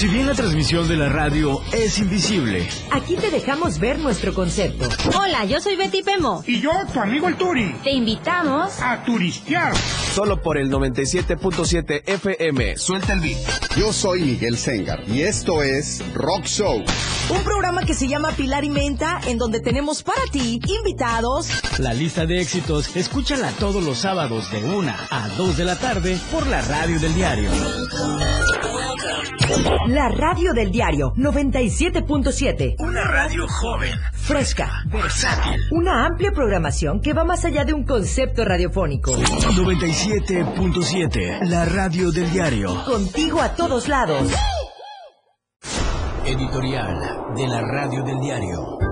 Si bien la transmisión de la radio es invisible,
Aquí te dejamos ver nuestro concepto.
Hola, yo soy Betty Pemo.
Y yo, tu amigo el Turi.
Te invitamos
a turistear.
Solo por el 97.7 FM. Suelta el beat.
Yo soy Miguel Sengar y esto es Rock Show.
Un programa que se llama Pilar y Menta, en donde tenemos para ti invitados.
La lista de éxitos, escúchala todos los sábados de 1 a 2 de la tarde por la radio del diario.
La radio del diario 97.7.
una radio joven,
Fresca.
versátil.
Una amplia programación que va más allá de un concepto radiofónico.
97.7, la radio del diario.
Contigo a todos lados.
Editorial de la radio del diario.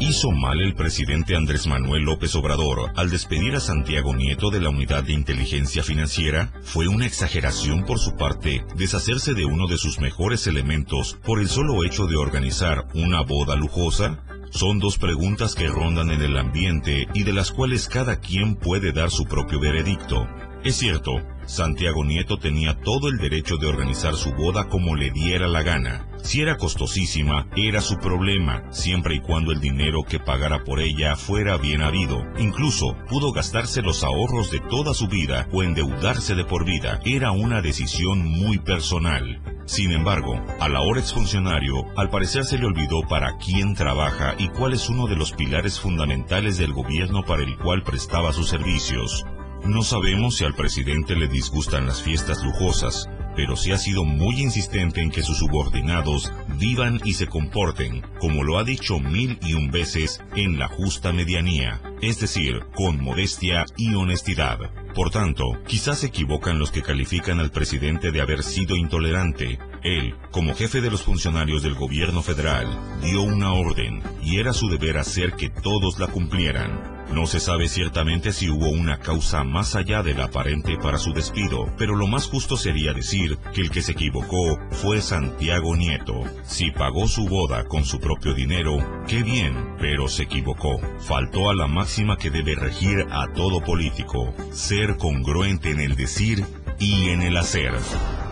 Hizo mal el presidente Andrés Manuel López Obrador al despedir a Santiago Nieto de la Unidad de Inteligencia Financiera. Fue una exageración por su parte deshacerse de uno de sus mejores elementos por el solo hecho de organizar una boda lujosa. Son dos preguntas que rondan en el ambiente y de las cuales cada quien puede dar su propio veredicto. Es cierto, Santiago Nieto tenía todo el derecho de organizar su boda como le diera la gana. Si era costosísima, era su problema, siempre y cuando el dinero que pagara por ella fuera bien habido. Incluso pudo gastarse los ahorros de toda su vida o endeudarse de por vida. Era una decisión muy personal. Sin embargo, al ahora exfuncionario, al parecer se le olvidó para quién trabaja y cuál es uno de los pilares fundamentales del gobierno para el cual prestaba sus servicios. No sabemos si al presidente le disgustan las fiestas lujosas, pero sí ha sido muy insistente en que sus subordinados vivan y se comporten, como lo ha dicho mil y un veces, en la justa medianía, es decir, con modestia y honestidad. Por tanto, quizás se equivocan los que califican al presidente de haber sido intolerante. Él, como jefe de los funcionarios del gobierno federal, dio una orden, y era su deber hacer que todos la cumplieran. No se sabe ciertamente si hubo una causa más allá de la aparente para su despido, pero lo más justo sería decir que el que se equivocó fue Santiago Nieto. Si pagó su boda con su propio dinero, qué bien, pero se equivocó. Faltó a la máxima que debe regir a todo político, ser congruente en el decir y en el hacer.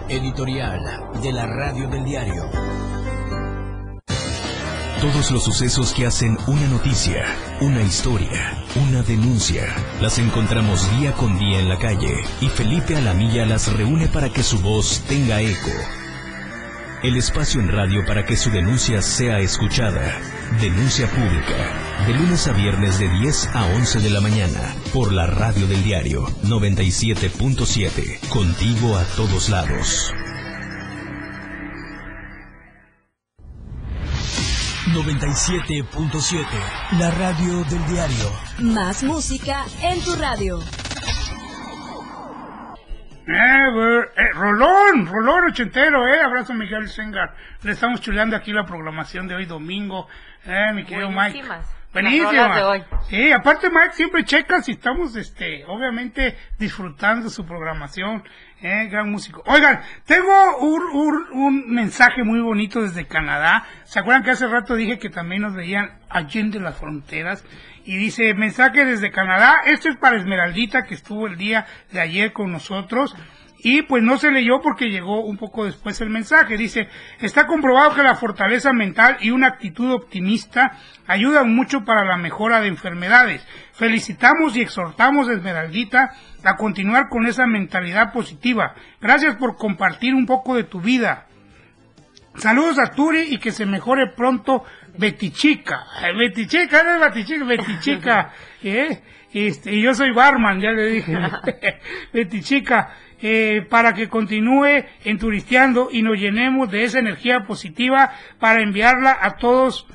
Editorial de la radio del diario.
Todos los sucesos que hacen una noticia, una historia, una denuncia, las encontramos día con día en la calle y Felipe Alamilla las reúne para que su voz tenga eco. El espacio en radio para que su denuncia sea escuchada. Denuncia pública. De lunes a viernes de 10 a 11 de la mañana. Por la radio del diario 97.7. Contigo a todos lados.
97.7, la radio del diario.
Más música en tu radio.
Eh, güey, eh, Rolón, Rolón ochentero, eh, abrazo Miguel Sengar. Le estamos chuleando aquí la programación de hoy domingo, eh, mi querido Mike. Buenísima. Sí, aparte Mike siempre checa si estamos, este, obviamente disfrutando su programación, eh, gran músico. Oigan, tengo un, un, un mensaje muy bonito desde Canadá. ¿Se acuerdan que hace rato dije que también nos veían allende las fronteras? Y dice, mensaje desde Canadá, esto es para Esmeraldita que estuvo el día de ayer con nosotros. Y pues no se leyó porque llegó un poco después el mensaje. Dice, está comprobado que la fortaleza mental y una actitud optimista ayudan mucho para la mejora de enfermedades. Felicitamos y exhortamos a Esmeraldita a continuar con esa mentalidad positiva. Gracias por compartir un poco de tu vida. Saludos a Turi y que se mejore pronto Betichica. Betichica, no es Betichica, Betichica. ¿eh? Este, y yo soy barman, ya le dije. Betichica, eh, para que continúe enturisteando y nos llenemos de esa energía positiva para enviarla a todos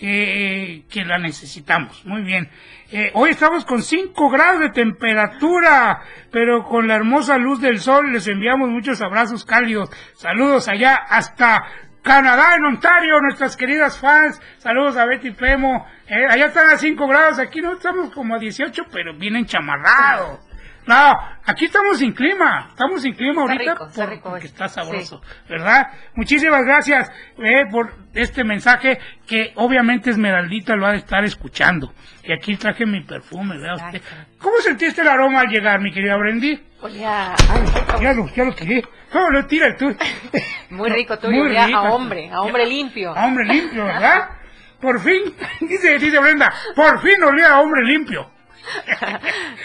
eh, que la necesitamos. Muy bien. Eh, hoy estamos con 5 grados de temperatura, pero con la hermosa luz del sol les enviamos muchos abrazos cálidos. Saludos allá hasta Canadá, en Ontario, nuestras queridas fans. Saludos a Betty Pemo. Eh, allá están a 5 grados, aquí no estamos como a 18, pero vienen chamarrados. No, aquí estamos sin clima, estamos sin clima ahorita porque está sabroso, ¿verdad? Muchísimas gracias eh, por este mensaje que obviamente Esmeraldita lo ha de estar escuchando. Y aquí traje mi perfume, ¿verdad usted? ¿Cómo sentiste el aroma al llegar, mi querida Brendy?
Olía...
ya lo, ya lo tiré. ¿Cómo lo tiras tú?
Muy rico, tú Muy rico. a hombre, a hombre limpio.
A hombre limpio, ¿verdad? Por fin, dice, dice Brenda, por fin olía a hombre limpio.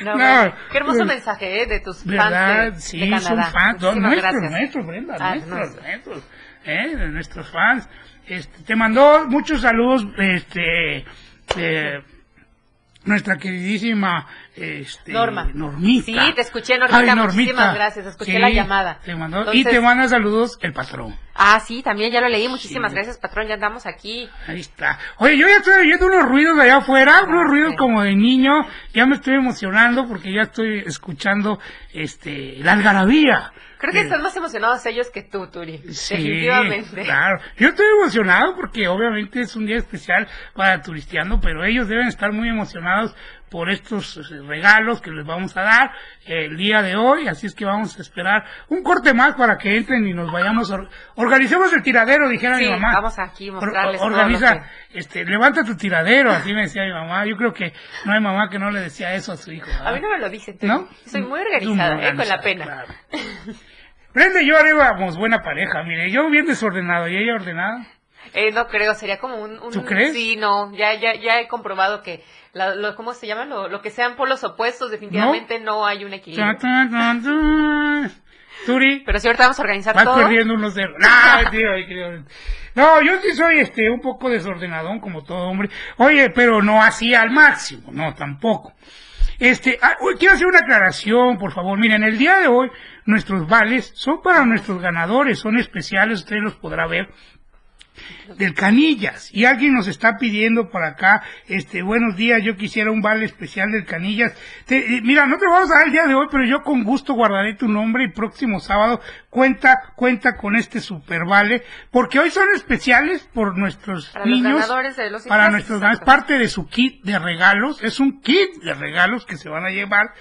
No, qué hermoso mensaje ¿eh? de tus fans de, sí, de Canadá.
Son fans, nuestros, nuestros, Brenda, ah, nuestros, nuestros, ¿eh? de nuestros fans. Este, te mandó muchos saludos, este, eh, nuestra queridísima este,
Norma.
Normita.
Sí, te escuché, Normita. Muchísimas gracias, escuché la llamada.
Te mandó, y te manda saludos el patrón.
Ah, sí, también ya lo leí. Muchísimas gracias, patrón. Ya andamos aquí.
Ahí está. Oye, yo ya estoy oyendo unos ruidos de allá afuera, ah, unos ruidos como de niño. Ya me estoy emocionando porque ya estoy escuchando este la algarabía.
Creo que están más emocionados ellos que tú, Turi. Sí, definitivamente.
Claro. Yo estoy emocionado porque obviamente es un día especial para Turistiano, pero ellos deben estar muy emocionados por estos eh, regalos que les vamos a dar el día de hoy, así es que vamos a esperar un corte más para que entren y nos vayamos, organicemos el tiradero, dijera mi mamá.
vamos aquí mostrarles
Organiza, este, levanta tu tiradero, así me decía mi mamá, yo creo que no hay mamá que no le decía eso a su hijo.
A mí no me lo dice, ¿no? Soy muy organizada, eh, con la pena.
Brenda y yo éramos buena pareja, mire, yo bien desordenado y ella ordenada.
Eh, no creo, sería como un, un,
¿Tú crees?
Sí, no, ya, ya, ya he comprobado que lo, ¿cómo se llama? Lo, lo que sean por los opuestos, definitivamente no, hay un equilibrio.
Turi.
Pero si ahorita vamos a organizar
vas
todo.
perdiendo unos de... No, tío, no, yo sí soy este un poco desordenadón como todo hombre. Oye, pero no así al máximo, no, tampoco. Este, ah, quiero hacer una aclaración, por favor. Miren, el día de hoy nuestros vales son para nuestros ganadores, son especiales, ustedes los podrá ver del Canillas. Y alguien nos está pidiendo por acá, este, buenos días, yo quisiera un vale especial del Canillas. Eh, mira, no te lo vamos a dar el día de hoy, pero yo con gusto guardaré tu nombre y próximo sábado cuenta, cuenta con este super vale, porque hoy son especiales por nuestros niños, para nuestros ganadores, parte de su kit de regalos, es un kit de regalos que se van a llevar.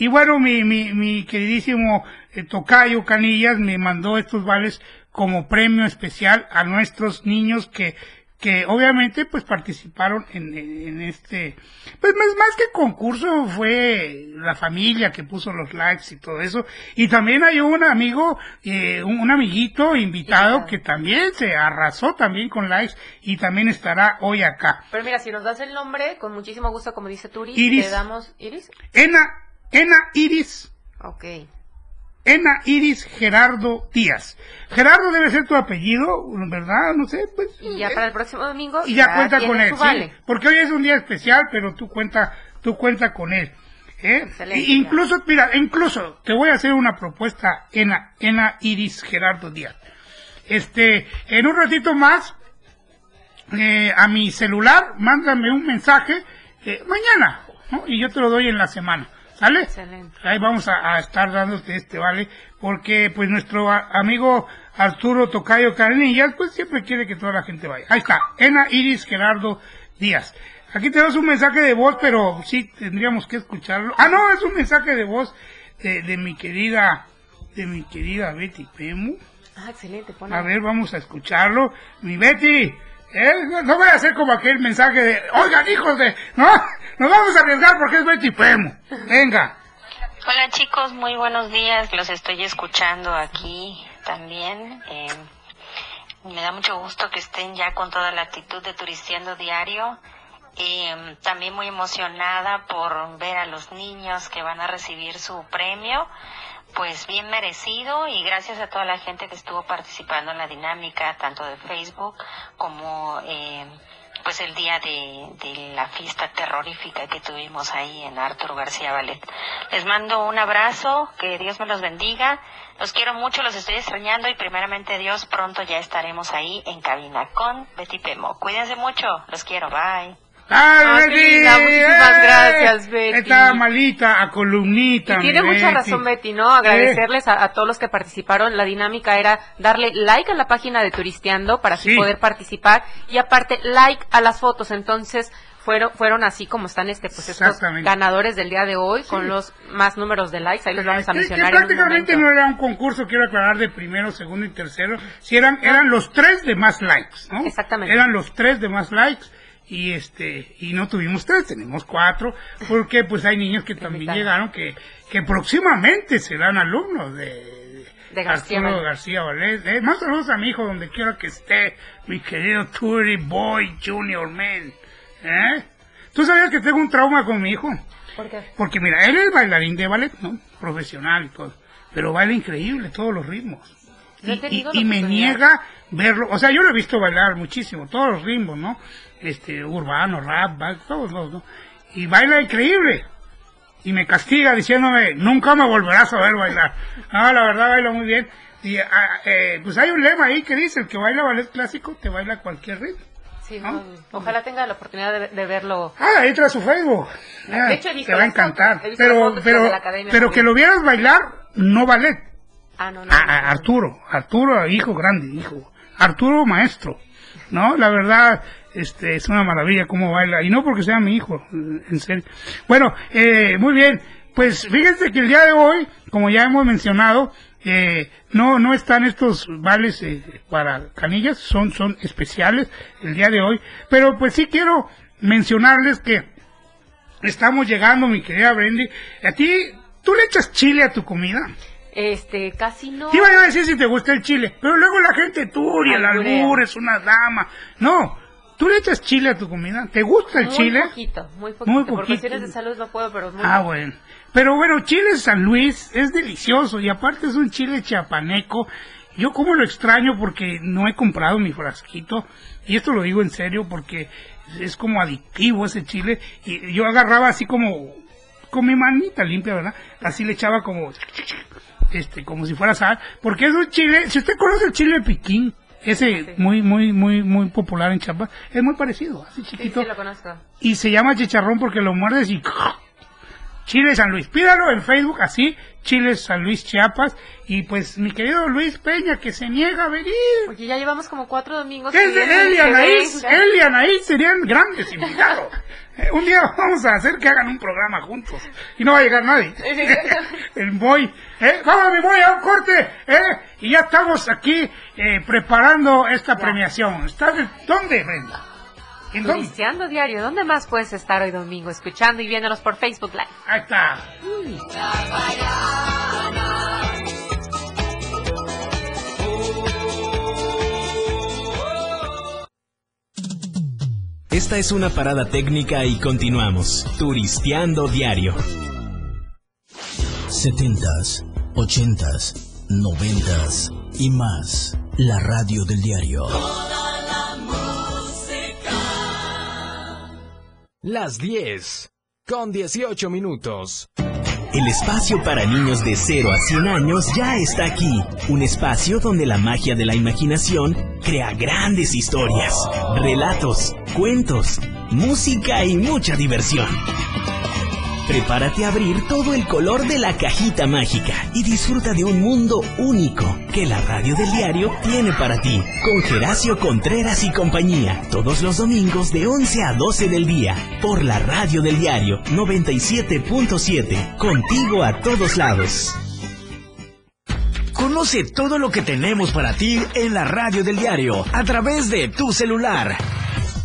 Y bueno, mi, mi, mi queridísimo eh, Tocayo Canillas me mandó estos vales como premio especial a nuestros niños que que obviamente pues participaron en, en, este pues más, más que concurso fue la familia que puso los likes y todo eso. Y también hay un amigo eh, un, amiguito invitado que también se arrasó también con likes y también estará hoy acá.
Pero mira si nos das el nombre con muchísimo gusto como dice Turi Iris, le damos Iris.
Ena Ena Iris.
Okay
Ena Iris Gerardo Díaz. Gerardo debe ser tu apellido, ¿verdad? No sé, pues.
Y ya para el próximo domingo.
Y ya, cuenta con él, sí, Porque hoy es un día especial, pero tú cuenta, tú cuenta con él. ¿eh? incluso, mira, incluso te voy a hacer una propuesta, Ena, Ena Iris Gerardo Díaz. Este, en un ratito más, eh, a mi celular, mándame un mensaje, eh, mañana, ¿no? Y yo te lo doy en la semana ¿Sale?
Excelente.
Ahí vamos a, estar dándote este, ¿vale? Porque pues nuestro amigo Arturo Tocayo Carenillas pues siempre quiere que toda la gente vaya. Ahí está, Ena Iris Gerardo Díaz. Aquí tenemos un mensaje de voz, pero sí tendríamos que escucharlo. Ah, no, es un mensaje de voz de, de mi querida, de mi querida Betty Pemu.
Ah, excelente.
A ver, vamos a escucharlo. Mi Betty, ¿eh? no, voy a hacer como aquel mensaje de, oigan hijos de, no, nos vamos a arriesgar porque es Betty Pemo. Venga.
Hola chicos, muy buenos días. Los estoy escuchando aquí también. Eh, me da mucho gusto que estén ya con toda la actitud de turistiendo diario. Eh, también muy emocionada por ver a los niños que van a recibir su premio pues bien merecido y gracias a toda la gente que estuvo participando en la dinámica, tanto de Facebook como eh, pues el día de, de, la fiesta terrorífica que tuvimos ahí en Arturo García Ballet. Les mando un abrazo, que Dios me los bendiga, los quiero mucho, los estoy extrañando y primeramente Dios pronto ya estaremos ahí en cabina con Betty Pemo. Cuídense mucho, los quiero, bye.
¡Ah, Betty!
muchísimas gracias, Betty.
Está malita, a columnita.
Y tiene mucha razón, Betty, ¿no? Agradecerles a, a, todos los que participaron. La dinámica era darle like a la página de Turisteando para así sí. poder participar y aparte like a las fotos. Entonces, fueron fueron así como están este pues estos ganadores del día de hoy sí. con los más números de likes ahí los vamos a mencionar
que, que prácticamente no era un concurso quiero aclarar de primero segundo y tercero si eran eran los tres de más likes no
exactamente
eran los tres de más likes y este y no tuvimos tres tenemos cuatro porque pues hay niños que también llegaron que que próximamente serán alumnos de
de García
Arturo García Valdés. Eh, más saludos a mi hijo donde quiera que esté, mi querido Turi Boy Junior Man. ¿Eh? ¿Tú sabías que tengo un trauma con mi hijo?
¿Por qué?
Porque mira, él es bailarín de ballet, ¿no? Profesional y todo. Pero baila increíble todos los ritmos. Y, y me niega verlo, o sea, yo lo he visto bailar muchísimo, todos los ritmos, ¿no? Este, urbano, rap, baile, todos, todos, ¿no? Y baila increíble. Y me castiga diciéndome, nunca me volverás a ver bailar. No, la verdad baila muy bien. Y ah, eh, pues hay un lema ahí que dice, el que baila ballet clásico te baila cualquier ritmo.
Sí, ¿no? ojalá tenga la oportunidad de, de verlo.
Ah, entra a su Facebook.
Ya, de hecho, he visto
te va a encantar. Pero, pero, pero que lo vieras bailar, no ballet.
Ah, no, no.
A, a Arturo, Arturo, hijo grande, hijo. Arturo maestro. ¿No? La verdad, este, es una maravilla cómo baila. Y no porque sea mi hijo, en serio. Bueno, eh, muy bien. Pues fíjense que el día de hoy, como ya hemos mencionado, eh, no no están estos vales eh, para canillas, son son especiales el día de hoy, pero pues sí quiero mencionarles que estamos llegando, mi querida Brendy, a ti tú le echas chile a tu comida.
Este, casi no.
Te iba a decir si te gusta el chile, pero luego la gente turia, la albur, es una dama. No, ¿Tú le echas chile a tu comida? ¿Te gusta el
muy
chile?
Poquito, muy poquito,
muy
Por
poquito.
cuestiones de salud no puedo, pero muy
Ah,
poquito.
bueno. Pero bueno, chile San Luis es delicioso y aparte es un chile chiapaneco. Yo como lo extraño porque no he comprado mi frasquito y esto lo digo en serio porque es como adictivo ese chile y yo agarraba así como con mi manita limpia, ¿verdad? Así le echaba como este como si fuera sal, porque es un chile, si usted conoce el chile piquín, ese
Sí.
muy muy muy muy popular en Chiapas, es muy parecido, así
Sí,
chiquito
sí, lo conozco.
y se llama chicharrón porque lo muerdes y Chile San Luis. Pídalo en Facebook así, Chile San Luis Chiapas. Y pues mi querido Luis Peña que se niega a venir.
Oye, ya llevamos como cuatro domingos.
Es
pidiendo
él y Anaís, él y Anaís serían grandes invitados. Eh, un día vamos a hacer que hagan un programa juntos. Y no va a llegar nadie. El boy. Eh, vamos mi boy a un corte. Eh, y ya estamos aquí eh, preparando esta premiación. ¿Estás de- dónde, Brenda? ¿En dónde?
Turisteando diario, ¿dónde más puedes estar hoy domingo? Escuchando y viéndonos por Facebook Live.
Ahí está.
Esta es una parada técnica y continuamos. Turisteando diario.
70s, 80s, 90s y más. La radio del diario.
Las 10 con 18 minutos.
El espacio para niños de 0 a 100 años ya está aquí. Un espacio donde la magia de la imaginación crea grandes historias, relatos, cuentos, música y mucha diversión. Prepárate a abrir todo el color de la cajita mágica y disfruta de un mundo único que la radio del diario tiene para ti. Con Geracio Contreras y compañía, todos los domingos de 11 a 12 del día, por la radio del diario 97.7, contigo a todos lados.
Conoce todo lo que tenemos para ti en la radio del diario a través de tu celular.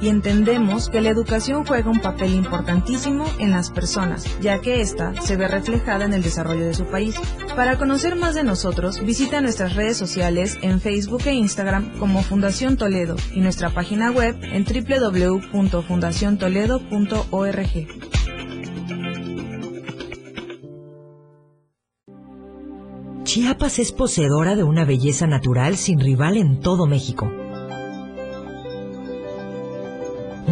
y entendemos que la educación juega un papel importantísimo en las personas, ya que ésta se ve reflejada en el desarrollo de su país. Para conocer más de nosotros, visita nuestras redes sociales en Facebook e Instagram como Fundación Toledo y nuestra página web en www.fundaciontoledo.org.
Chiapas es poseedora de una belleza natural sin rival en todo México.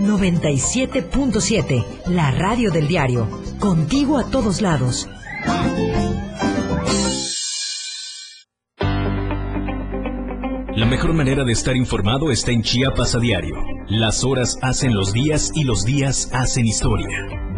97.7, la radio del diario. Contigo a todos lados.
La mejor manera de estar informado está en Chiapas a diario. Las horas hacen los días y los días hacen historia.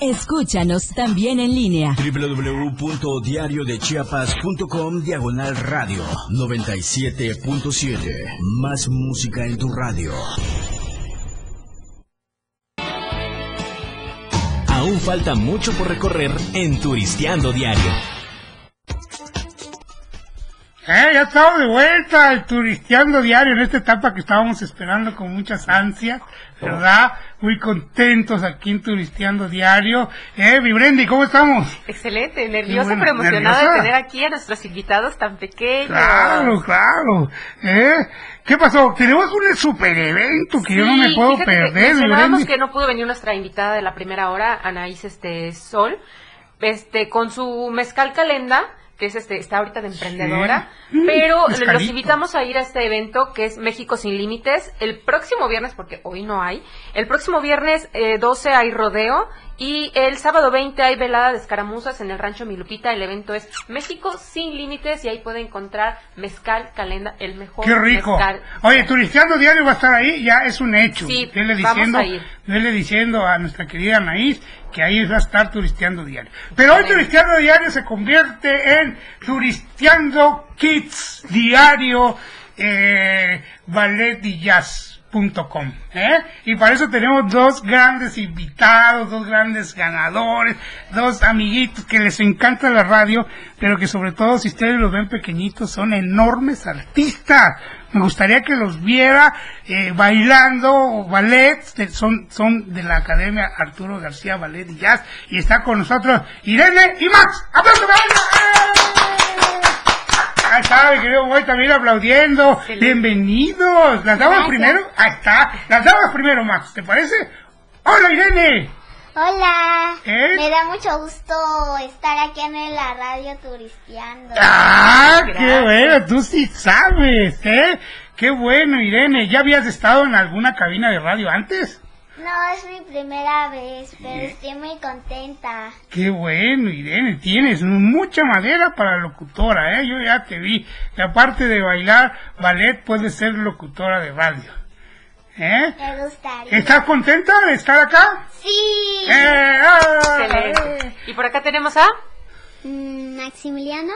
Escúchanos también en línea.
www.diariodechiapas.com Diagonal Radio 97.7. Más música en tu radio.
Aún falta mucho por recorrer en Turisteando Diario.
Eh, ya estamos de vuelta al Turisteando Diario en esta etapa que estábamos esperando con muchas ansias, ¿verdad? Muy contentos aquí en Turisteando Diario. Eh, mi Brendy, ¿cómo estamos?
Excelente, nerviosa
bueno,
pero emocionada
¿nerviosa?
de tener aquí a nuestros invitados tan pequeños.
Claro, claro. ¿Eh? ¿Qué pasó? Tenemos un super evento que yo no me puedo
que
perder, Brendy.
que no pudo venir nuestra invitada de la primera hora, Anaís este Sol, este con su mezcal calenda, que es este está ahorita de emprendedora,
Mm,
pero
mezcalito.
los invitamos a ir a este evento que es México sin límites el próximo viernes porque hoy no hay. El próximo viernes eh, 12 hay rodeo y el sábado 20 hay velada de escaramuzas en el rancho Milupita. El evento es México sin límites y ahí puede encontrar mezcal calenda, el mejor
Qué rico.
mezcal.
Oye, Turisteando Diario va a estar ahí, ya es un hecho.
Sí, vamos
diciendo,
a ir.
vele diciendo a nuestra querida Anaís que ahí va a estar Turisteando Diario. Pero hoy Turisteando Diario se convierte en Turisteando Kids Diario eh, Ballet y Jazz.com, ¿eh? Y para eso tenemos dos grandes invitados, dos grandes ganadores, dos amiguitos que les encanta la radio, pero que sobre todo si ustedes los ven pequeñitos son enormes artistas. Me gustaría que los viera eh, bailando ballet, de- son, son de la Academia Arturo García Ballet y Jazz, y está con nosotros Irene y Max. ¡Aplausos! Ahí está, mi querido Boy también aplaudiendo. Bienvenidos. Las damas
Gracias.
primero. Ahí está. Las damas primero, Max. ¿Te parece? Hola, Irene.
Hola,
¿Eh?
me da mucho gusto estar aquí en la radio turisteando.
Ah, qué bueno. Tú sí sabes, ¿eh? Qué bueno, Irene. ¿Ya habías estado en alguna cabina de radio antes?
No, es mi primera vez, pero estoy muy contenta.
Qué bueno, Irene, tienes mucha madera para locutora, ¿eh? Yo ya te vi. Y aparte de bailar ballet, puedes ser locutora de radio. ¿Eh?
Me gustaría.
¿Estás contenta de estar acá?
Sí.
¡Eh! ¡ah!
Excelente. Y por acá tenemos a...
Mm, Maximiliano.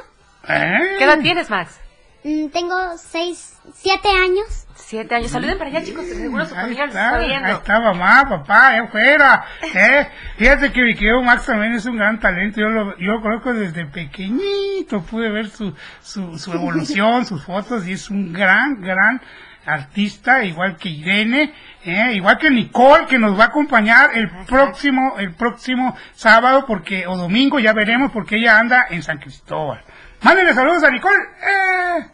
¿Eh?
¿Qué edad tienes, Max?
Mm, tengo seis, siete años.
Siete años. Saluden para allá, chicos. Seguro su familia los
está,
está
ahí
viendo.
está mamá, papá, allá afuera. ¿eh? Fíjate que mi querido Max también es un gran talento. Yo lo, yo lo conozco desde pequeñito. Pude ver su, su, su evolución, sus fotos, y es un gran, gran artista, igual que Irene, ¿eh? igual que Nicole, que nos va a acompañar el próximo, el próximo sábado, porque, o domingo, ya veremos, porque ella anda en San Cristóbal. Mándenle saludos a Nicole. ¡eh!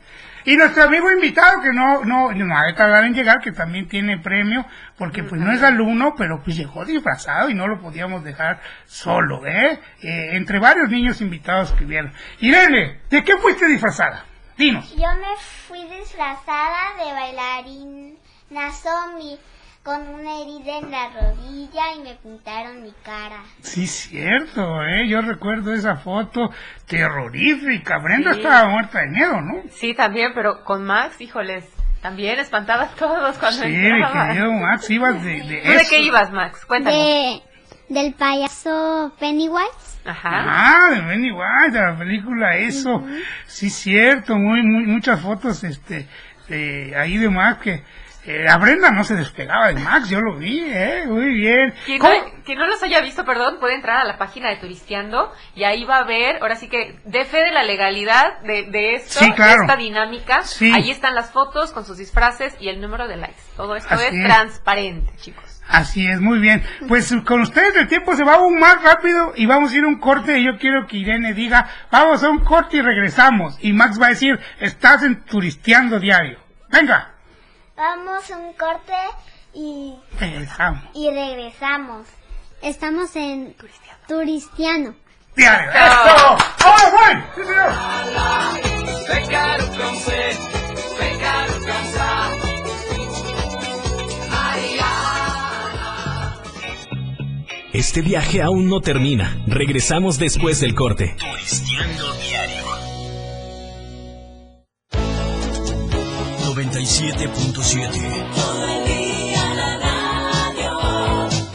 Y nuestro amigo invitado, que no, no, no va a tardar en llegar, que también tiene premio, porque pues no es alumno, pero pues llegó disfrazado y no lo podíamos dejar solo, ¿eh? Eh, entre varios niños invitados que vieron. Irene, ¿de qué fuiste disfrazada? Dinos.
Yo me fui disfrazada de bailarina zombie con una herida en la rodilla y me pintaron mi cara.
Sí, cierto, ¿eh? Yo recuerdo esa foto terrorífica. Brenda
Sí.
estaba muerta de miedo, ¿no?
Sí, también, pero con Max, híjoles, también espantabas todos cuando
Sí, mi querido Max, ibas de, de
¿Tú de
eso.
qué ibas, Max? Cuéntanos.
De, del payaso Pennywise.
Ajá.
Ah, de Benny White, de la película eso. Sí, cierto, muy, muy, muchas fotos, este, de ahí de Max que, eh, la Brenda no se despegaba de Max, yo lo vi, eh, muy bien.
Quien no, los haya visto, perdón, puede entrar a la página de Turisteando y ahí va a ver, ahora sí que de fe de la legalidad de, de esto,
Sí, claro.
de esta dinámica.
Sí.
Ahí están las fotos con sus disfraces y el número de likes. Todo esto
Así
es,
es.
transparente, chicos.
Así es, muy bien. Pues con ustedes el tiempo se va aún más rápido y vamos a ir a un corte y yo quiero que Irene diga, vamos a un corte y regresamos. Y Max va a decir, estás en Turisteando Diario. Venga,
Vamos a un corte y,
regresamos.
y regresamos. Estamos en Turistiano.
Diario, eso. ¡Ahora voy! ¡Sí, señor!
Este viaje aún no termina. Regresamos después del corte.
Turisteando Diario. 97.7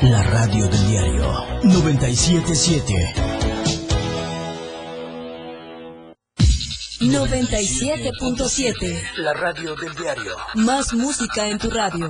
La radio del diario 977
97.7.
La radio del diario
Más música en tu radio.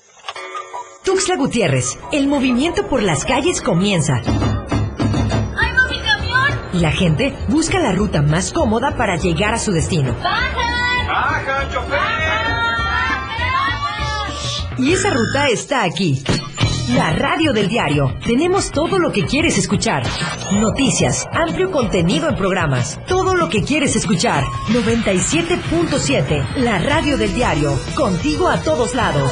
Tuxtla Gutiérrez, el movimiento por las calles comienza.
¡Ay, no, mi camión!
La gente busca la ruta más cómoda para llegar a su destino.
¡Bajan!
Y esa ruta está aquí. La radio del diario. Tenemos todo lo que quieres escuchar. Noticias, amplio contenido en programas. Todo lo que quieres escuchar. 97.7. La radio del diario. Contigo a todos lados.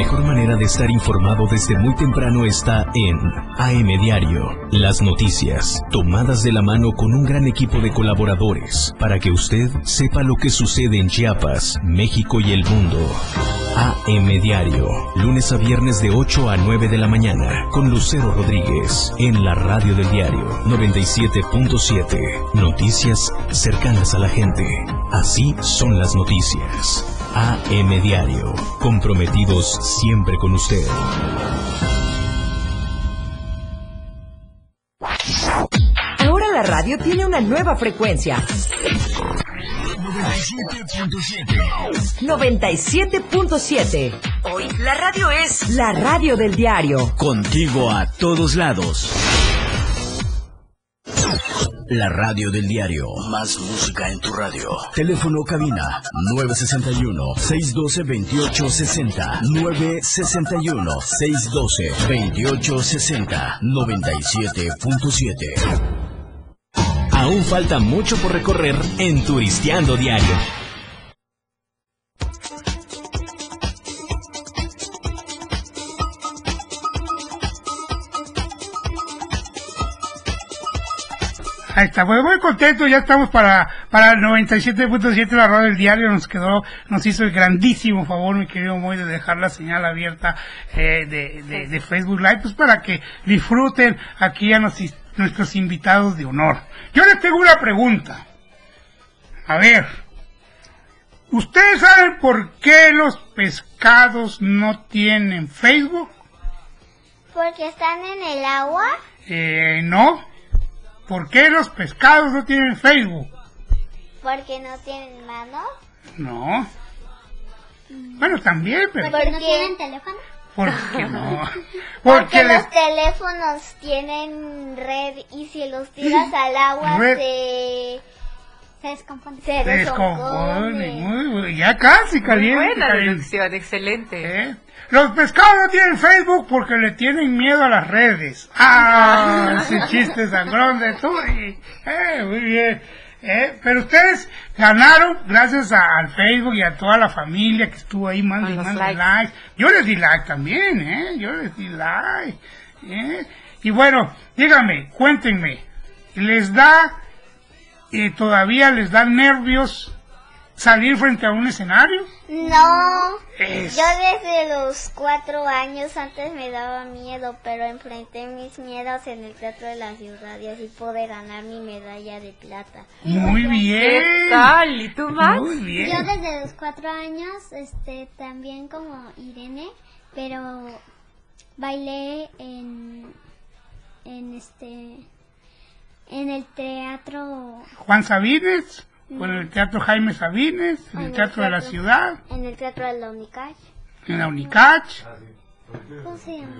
Mejor manera de estar informado desde muy temprano está en AM Diario. Las noticias, tomadas de la mano con un gran equipo de colaboradores, para que usted sepa lo que sucede en Chiapas, México y el mundo. AM Diario, lunes a viernes de 8 a 9 de la mañana, con Lucero Rodríguez, en la radio del diario 97.7. Noticias cercanas a la gente. Así son las noticias. AM Diario, comprometidos siempre con usted.
Ahora la radio tiene una nueva frecuencia. 97.7. Hoy la radio es la radio del diario.
Contigo a todos lados. La radio del diario. Más música en tu radio. Teléfono cabina 961-612-2860. 961-612-2860. 97.7.
Aún falta mucho por recorrer en Turisteando Diario.
Ahí está, pues muy contento, ya estamos para, para el 97.7 la radio del diario, nos quedó, nos hizo el grandísimo favor, mi querido Moy, de dejar la señal abierta eh, de, de, de, Facebook Live, pues para que disfruten aquí a nuestros invitados de honor. Yo les tengo una pregunta. A ver, ¿ustedes saben por qué los pescados no tienen Facebook?
Porque están en el agua.
Eh, no. ¿Por qué los pescados no tienen Facebook?
Porque no tienen manos.
No. Bueno, también, pero...
¿Porque no tienen teléfono?
¿Por qué no?
Porque, Porque los teléfonos tienen red y si los tiras al agua red. se... Se descompone. Se,
descompone. Muy, ya casi caliente.
Muy buena
caliente.
excelente.
¿Eh? Los pescados no tienen Facebook porque le tienen miedo a las redes. ¡Ah! ese chiste sangrón de tú. Eh, muy bien. ¿Eh? Pero ustedes ganaron gracias a, al Facebook y a toda la familia que estuvo ahí mande y likes. like. Yo les di like también, ¿eh? Yo les di like. ¿eh? Y bueno, díganme, cuéntenme, ¿les da, eh, todavía les da nervios salir frente a un escenario?
No, es... yo desde los cuatro años antes me daba miedo, pero enfrenté mis miedos en el Teatro de la Ciudad y así pude ganar mi medalla de plata.
Muy bien.
¿Qué tal? ¿Y tú, Max?
Muy bien.
Yo desde los cuatro años, este, también como Irene, pero bailé en, en este, en el teatro.
Juan Sabines. ¿O en el Teatro Jaime Sabines? ¿En, en el, teatro, teatro, de la Ciudad?
En el Teatro de la Unicach.
¿En la Unicach?
¿Cómo se llama?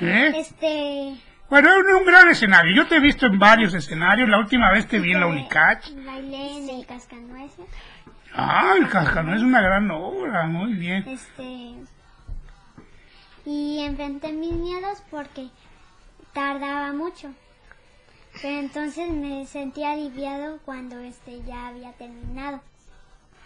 ¿Eh?
Este...
Bueno, es un, un, gran escenario. Yo te he visto en varios escenarios. La última vez te vi en la Unicach.
Bailé en el Cascanueces.
Ah, el Cascanueces es una gran obra. Muy bien.
Este... Y enfrenté mis miedos porque tardaba mucho. Pero entonces me sentí aliviado cuando este ya había terminado.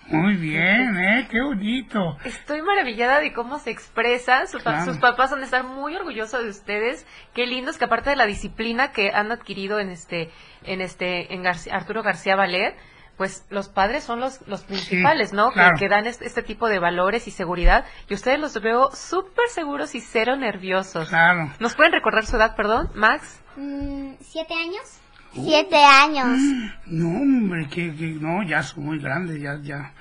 Muy bien, ¿eh? Qué bonito.
Estoy maravillada de cómo se expresan. Sus, claro. sus papás han de estar muy orgullosos de ustedes. Qué lindos que aparte de la disciplina que han adquirido en este, en este, en García, Arturo García Valer, pues los padres son los, los principales,
sí,
¿no?
Claro.
Que, que, dan este, este, tipo de valores y seguridad. Y ustedes los veo súper seguros y cero nerviosos.
Claro.
¿Nos pueden recordar su edad, perdón, Max?
Mm, ¿Siete años? Siete años.
No, hombre, que, que, no, ya son muy grandes, ya, ya.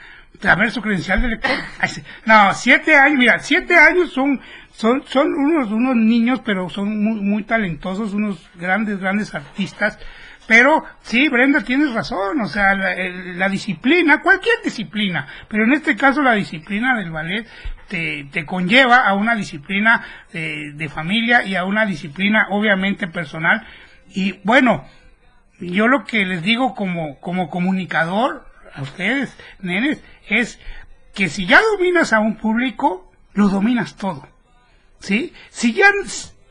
A ver su credencial de lector. No, siete años, mira, siete años son, son, son unos, unos niños, pero son muy, muy talentosos, unos grandes, grandes artistas. Pero sí, Brenda, tienes razón, o sea, la, la, disciplina, cualquier disciplina, pero en este caso la disciplina del ballet te, te conlleva a una disciplina de, de familia y a una disciplina obviamente personal. Y bueno, yo lo que les digo como, como comunicador a ustedes, nenes, es que si ya dominas a un público, lo dominas todo. ¿Sí? Si ya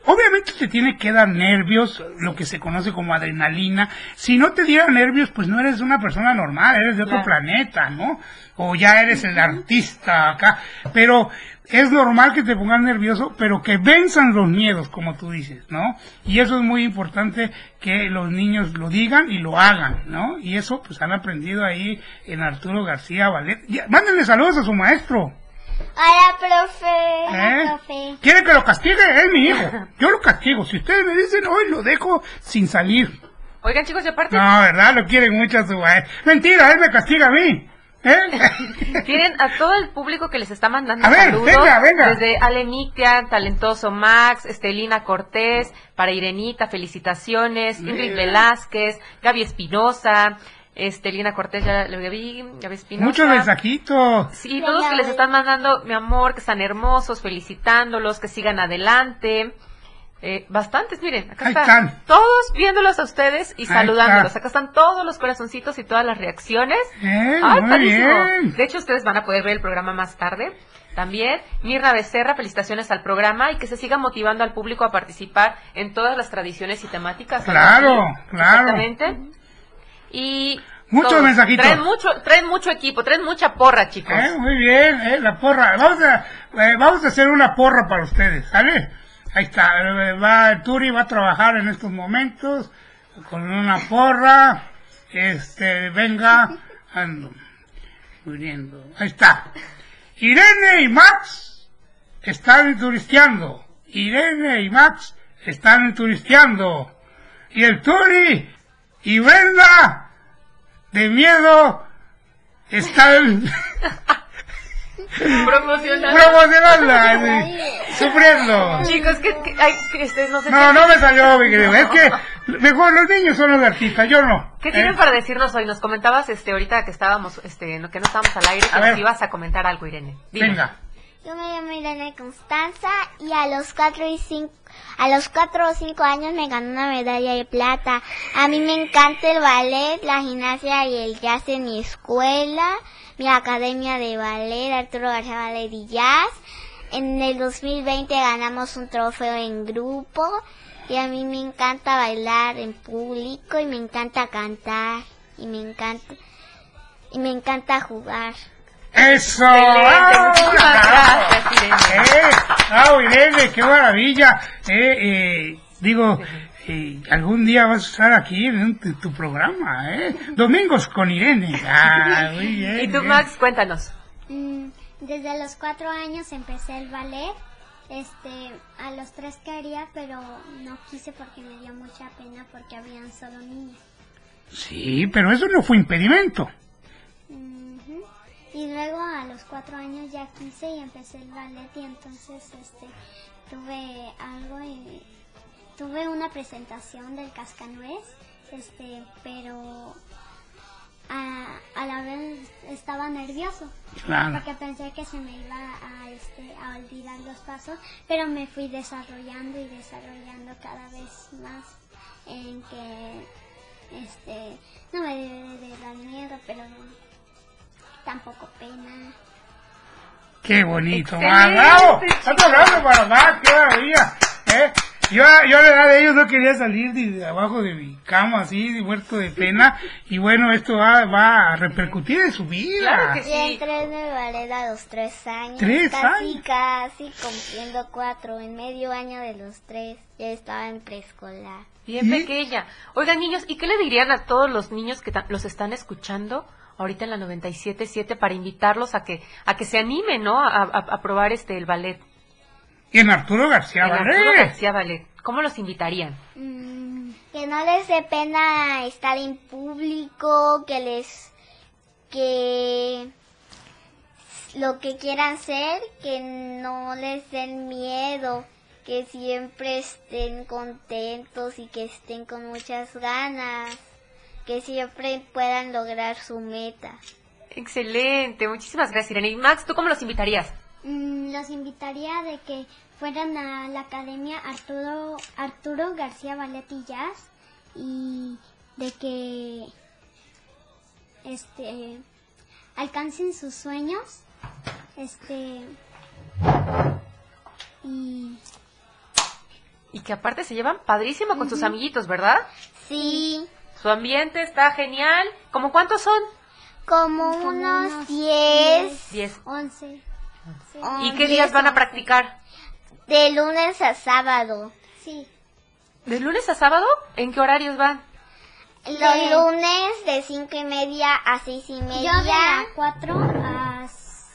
Obviamente te tiene que dar nervios, lo que se conoce como adrenalina. Si no te diera nervios, pues no eres una persona normal, eres de otro planeta, ¿no? O ya eres el artista acá. Pero es normal que te pongas nervioso, pero que venzan los miedos, como tú dices, ¿no? Y eso es muy importante que los niños lo digan y lo hagan, ¿no? Y eso pues han aprendido ahí en Arturo García Valet. Mándenle saludos a su maestro.
Hola, profe. Hola,
¿Eh?
profe.
¿Quiere que lo castigue? Es mi hijo. Yo lo castigo. Si ustedes me dicen hoy, lo dejo sin salir.
Oigan, chicos, aparte...
No, ¿verdad? Lo quieren mucho a su. Mentira, él me castiga a mí. ¿Eh?
Tienen a todo el público que les está mandando
A ver,
saludos.
venga, venga.
Desde Ale Mictia, Talentoso Max, Estelina Cortés, para Irenita, felicitaciones, Ingrid. Velázquez, Gaby Espinosa, Estelina Cortés, ya lo vi, Gaby Espinosa.
Muchos mensajitos.
Sí, todos que les están mandando, mi amor, que están hermosos, felicitándolos, que sigan adelante. Eh, bastantes, miren, acá están.
están.
Todos viéndolos a ustedes y saludándolos.
está.
Acá están todos los corazoncitos y todas las reacciones.
Eh,
Ay,
muy bien.
De hecho, ustedes van a poder ver el programa más tarde. También, Mirna Becerra, felicitaciones al programa y que se siga motivando al público a participar en todas las tradiciones y temáticas.
Claro, claro.
Exactamente. Y.
Muchos mensajitos.
Traen mucho, traen mucho equipo, traen mucha porra, chicos.
Eh, muy bien, eh, la porra. Vamos a, eh, vamos a hacer una porra para ustedes, ¿sale? Ahí está, va, el Turi va a trabajar en estos momentos con una porra. Este, venga, ando, muriendo. Ahí está. Irene y Max están turisteando. Irene y Max están turisteando. Y el Turi y Brenda, de miedo, están...
Promocionando.
Sufriendo.
Chicos, que, que- ay, que este, no sé
No, me salió, mi querido. Es que mejor los niños son los artistas, yo no.
¿Qué
¿eh?
tienen para decirnos hoy? Nos comentabas este ahorita que estábamos, este, que no estábamos al aire, que
A
nos
ver.
ibas a comentar algo, Irene. Dime.
Venga.
Yo me llamo Irene Constanza y a los cuatro y cinco, a los cuatro o cinco años me gané una medalla de plata. A mí me encanta el ballet, la gimnasia y el jazz en mi escuela, mi academia de ballet, Arturo García Ballet y Jazz. En el 2020 ganamos un trofeo en grupo y a mí me encanta bailar en público y me encanta cantar y me encanta y me encanta jugar.
¡Eso! ¡Ah!
muchísimas gracias,
Irene. ¡Eh! ¡Ah, Irene, qué maravilla! Eh, eh, digo, eh, algún día vas a estar aquí en tu, tu programa, ¿eh? Domingos con Irene. ¡Ah, muy bien!
Y tú,
bien.
Max, cuéntanos.
Mm, desde los cuatro años empecé el ballet. Este, a los tres quería, pero no quise porque me dio mucha pena porque habían solo niñas.
Sí, pero eso no fue impedimento.
Y luego a los cuatro años ya quise y empecé el ballet y entonces este tuve algo y tuve una presentación del cascanuez, este, pero a, a la vez estaba nervioso
Claro.
porque pensé que se me iba a este a olvidar los pasos, pero me fui desarrollando y desarrollando cada vez más en que este no me debe de dar miedo, pero tampoco pena.
¡Qué bonito! ¡Más! ¡Bravo! ¡Otro aplauso para Max! ¡Qué maravilla! ¿Eh? Yo, yo a la edad de ellos no quería salir de, de abajo de mi cama así, de muerto de pena. Y bueno, esto va, va a repercutir en su vida.
Y entré en el ballet a los tres años.
¿Tres
casi,
años?
casi cumpliendo cuatro. En medio año de los tres. Ya estaba en preescolar.
Bien pequeña. Oigan, niños, ¿y qué le dirían a todos los niños que los están escuchando ahorita en la 97.7 para invitarlos a que a que se animen, ¿no? A, a- a probar este el ballet.
Y en Arturo García
El Arturo
Ballet.
García Ballet. ¿Cómo los invitarían?
Mm, que no les dé pena estar en público, que les... que lo que quieran ser, que no les den miedo, que siempre estén contentos y que estén con muchas ganas, que siempre puedan lograr su meta.
Excelente, muchísimas gracias, Irene. Y Max, ¿tú cómo los invitarías?
Mm, los invitaría de que fueran a la academia Arturo Arturo García Ballet y Jazz y de que este alcancen sus sueños este y
Y que aparte se llevan padrísimo con sus amiguitos, ¿verdad?
Sí.
Su ambiente está genial. ¿Cómo cuántos son?
Como unos 10.
10.
11.
¿Y qué días van a practicar?
De lunes a sábado. Sí.
¿De lunes a sábado? ¿En qué horarios van?
Los lunes de cinco y media a seis y media.
Yo de 4 a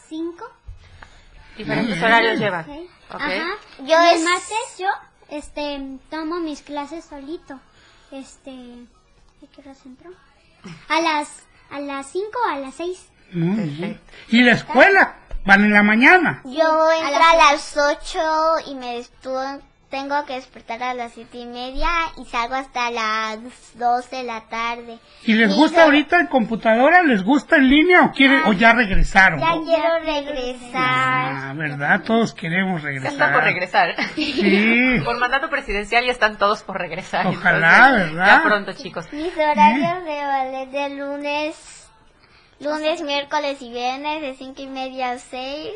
5.
Diferentes horarios llevan.
Okay.
Okay.
Ajá.
Yo
Yo el
es-
martes yo este tomo mis clases solito. Este, ¿a qué horas entro? A las a las 5 o a las 6.
Muy bien. ¿Y la escuela? ¿Van en la mañana?
Yo entro a las 8 y me destu- tengo que despertar a las siete y media y salgo hasta las 2 de la tarde.
¿Y les gusta
hor-
ahorita en computadora? ¿Les gusta en línea o, quieren, o ya regresaron?
Ya quiero regresar.
Ah, ¿verdad? Todos queremos regresar.
Están por regresar.
Sí.
Por mandato presidencial ya están todos por regresar.
Ojalá,
Entonces,
¿verdad?
Ya pronto, chicos.
Mis horarios de ballet de lunes, lunes, miércoles y viernes de 5 y media a 6,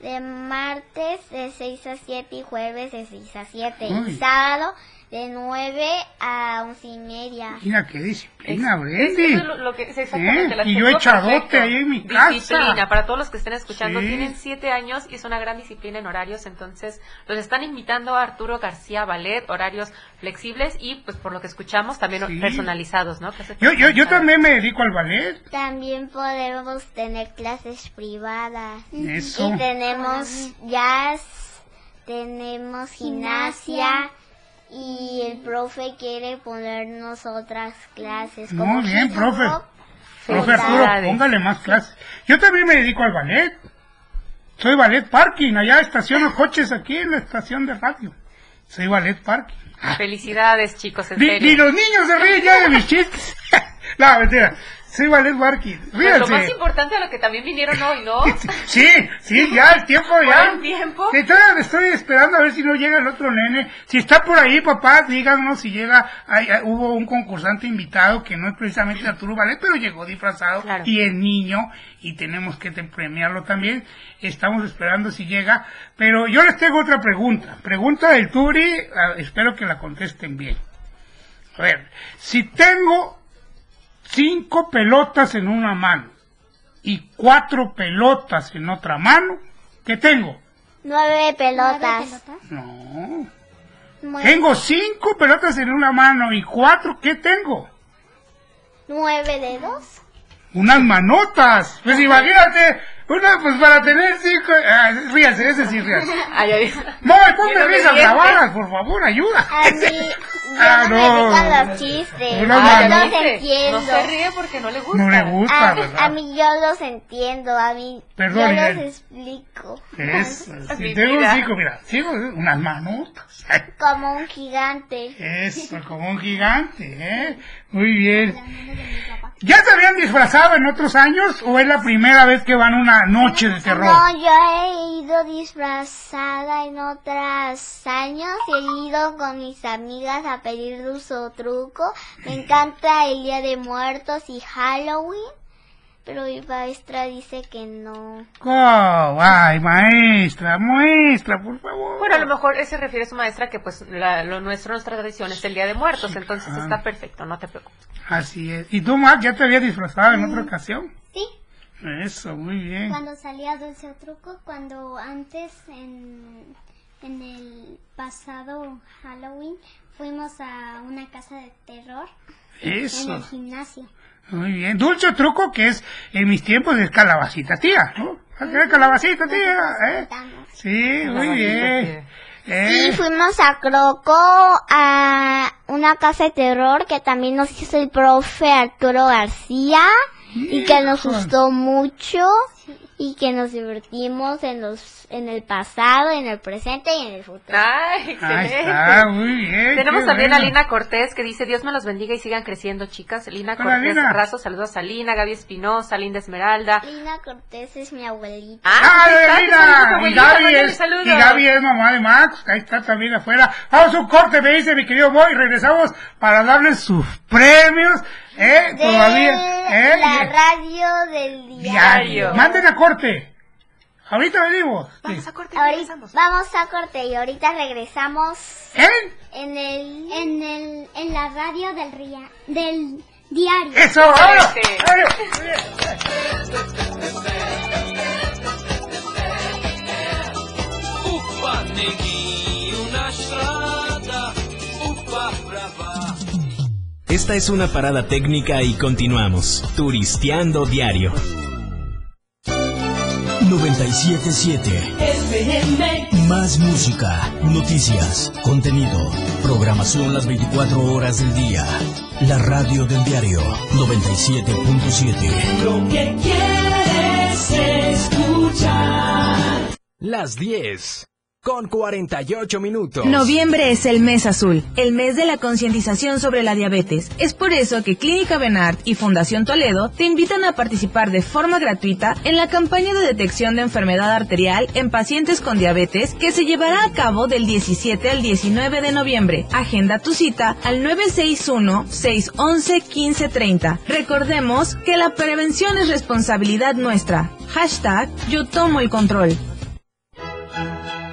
de martes de 6 a 7 y jueves de 6 a 7
Uy.
y sábado de 9 a 11 y media.
Mira qué disciplina,
Es- es lo, lo que es exactamente
¿Eh?
la
Y yo echadote
perfecto.
ahí en mi casa.
Disciplina, para todos los que estén escuchando,
Sí.
tienen siete años y es una gran disciplina en horarios, entonces los están invitando a Arturo García Ballet, horarios flexibles y pues por lo que escuchamos también
Sí.
personalizados, ¿no?
Yo, yo, yo también me dedico al ballet.
También podemos tener clases privadas.
Eso.
Y tenemos jazz, tenemos gimnasia. Y el profe quiere ponernos otras clases. como
Muy bien, profe. Profe Arturo, póngale más clases. Yo también me dedico al ballet. Soy ballet parking. Allá estaciono coches aquí en la estación de radio. Soy ballet parking.
Felicidades, chicos, en
Ni,
serio.
ni los niños se ríen ya de mis chistes. no, mentira. Soy ballet parking.
Pero lo más importante a lo que también vinieron hoy, ¿no?
Sí, sí, ya el tiempo ya.
¿Buen tiempo?
Sí, todavía estoy esperando a ver si no llega el otro nene. Si está por ahí, papá, díganos si llega. Hubo un concursante invitado que no es precisamente Arturo Ballet, pero llegó disfrazado
Claro.
y es niño y tenemos que premiarlo también. Estamos esperando si llega. Pero yo les tengo otra pregunta. Pregunta del Turi, ah, espero que la contesten bien. A ver, si tengo cinco pelotas en una mano y cuatro pelotas en otra mano, ¿qué tengo?
Nueve pelotas.
No.
Nueve,
Tengo cinco pelotas en una mano y cuatro, ¿qué tengo?
nueve dedos.
Unas manotas. Pues imagínate, una pues para tener cinco... Ah, ríase, ese sí ríase.
Ay, ay.
No, ponme risas grabadas, por favor, ayuda.
A mí,
Ah,
no,
no.
me los chistes.
Una
yo
mano.
los entiendo.
No se ríe porque no le gusta.
No le gusta,
a,
¿verdad?
a mí yo los entiendo, a mí
Perdón,
yo los explico.
Eso, si tengo
vida.
cinco, mira, cinco, unas manotas.
Como un gigante.
Eso, como un gigante, ¿eh? Muy bien. ¿Ya se habían disfrazado en otros años o es la primera vez que van a una noche de terror?
No, yo he ido disfrazada en otros años. He ido con mis amigas a pedir dulce o truco. Me encanta el Día de Muertos y Halloween. Pero mi maestra dice que no.
Oh, ay, maestra, maestra, por favor.
Bueno, a lo mejor ese refiere a su maestra que pues la- lo nuestro, nuestra tradición es el Día de Muertos, entonces
Ah.
está perfecto, no te preocupes.
Así es. ¿Y tú, Mac, ya te habías disfrazado en otra ocasión?
Sí,
Eso, muy bien.
cuando salía dulce o truco, cuando antes en, en el pasado Halloween fuimos a una casa de terror en
Eso,
el gimnasio.
muy bien. Dulce o truco, que es, en mis tiempos, es calabacita, tía, ¿no? ¿A qué calabacita, tía? ¿Eh? Sí, muy bien.
Sí,
Eh,
fuimos a Croco, a una casa de terror que también nos hizo el profe Arturo García y que nos gustó mucho y que nos divertimos en los en el pasado, en el presente y en el futuro.
¡Ay,
Ahí
excelente!
está, muy bien.
Tenemos también a. Lina Cortés que dice, Dios me los bendiga y sigan creciendo, chicas. Lina
Hola,
Cortés
Lina.
Razo, saludos a Lina, Gaby Espinosa, Linda Esmeralda.
Lina Cortés es mi abuelita.
¡Ah,
está,
Lina! Y Gaby, es, y Gaby es mamá de Max, ahí está también afuera. Vamos a un corte, me dice mi querido Boy, regresamos para darles sus premios, ¿eh?
De
Todavía, ¿eh?
la radio del diario.
Diario. Manden a corte. Ahorita venimos.
Vamos a corte
y regresamos. Vamos a corte y ahorita regresamos.
¿En?
En el, en el, en la radio del ría, del diario.
¡Eso!
Esta es una parada técnica y continuamos. Turisteando diario.
977 Más música, noticias, contenido, programación las 24 horas del día. La radio del diario 97.7.
Lo que quieres escuchar.
Las 10 con 48 minutos.
Noviembre es el mes azul, el mes de la concientización sobre la diabetes. Es por eso que Clínica Benart y Fundación Toledo te invitan a participar de forma gratuita en la campaña de detección de enfermedad arterial en pacientes con diabetes que se llevará a cabo del 17 al 19 de noviembre. Agenda tu cita al 961-611-1530. Recordemos que la prevención es responsabilidad nuestra. Hashtag yo tomo el control.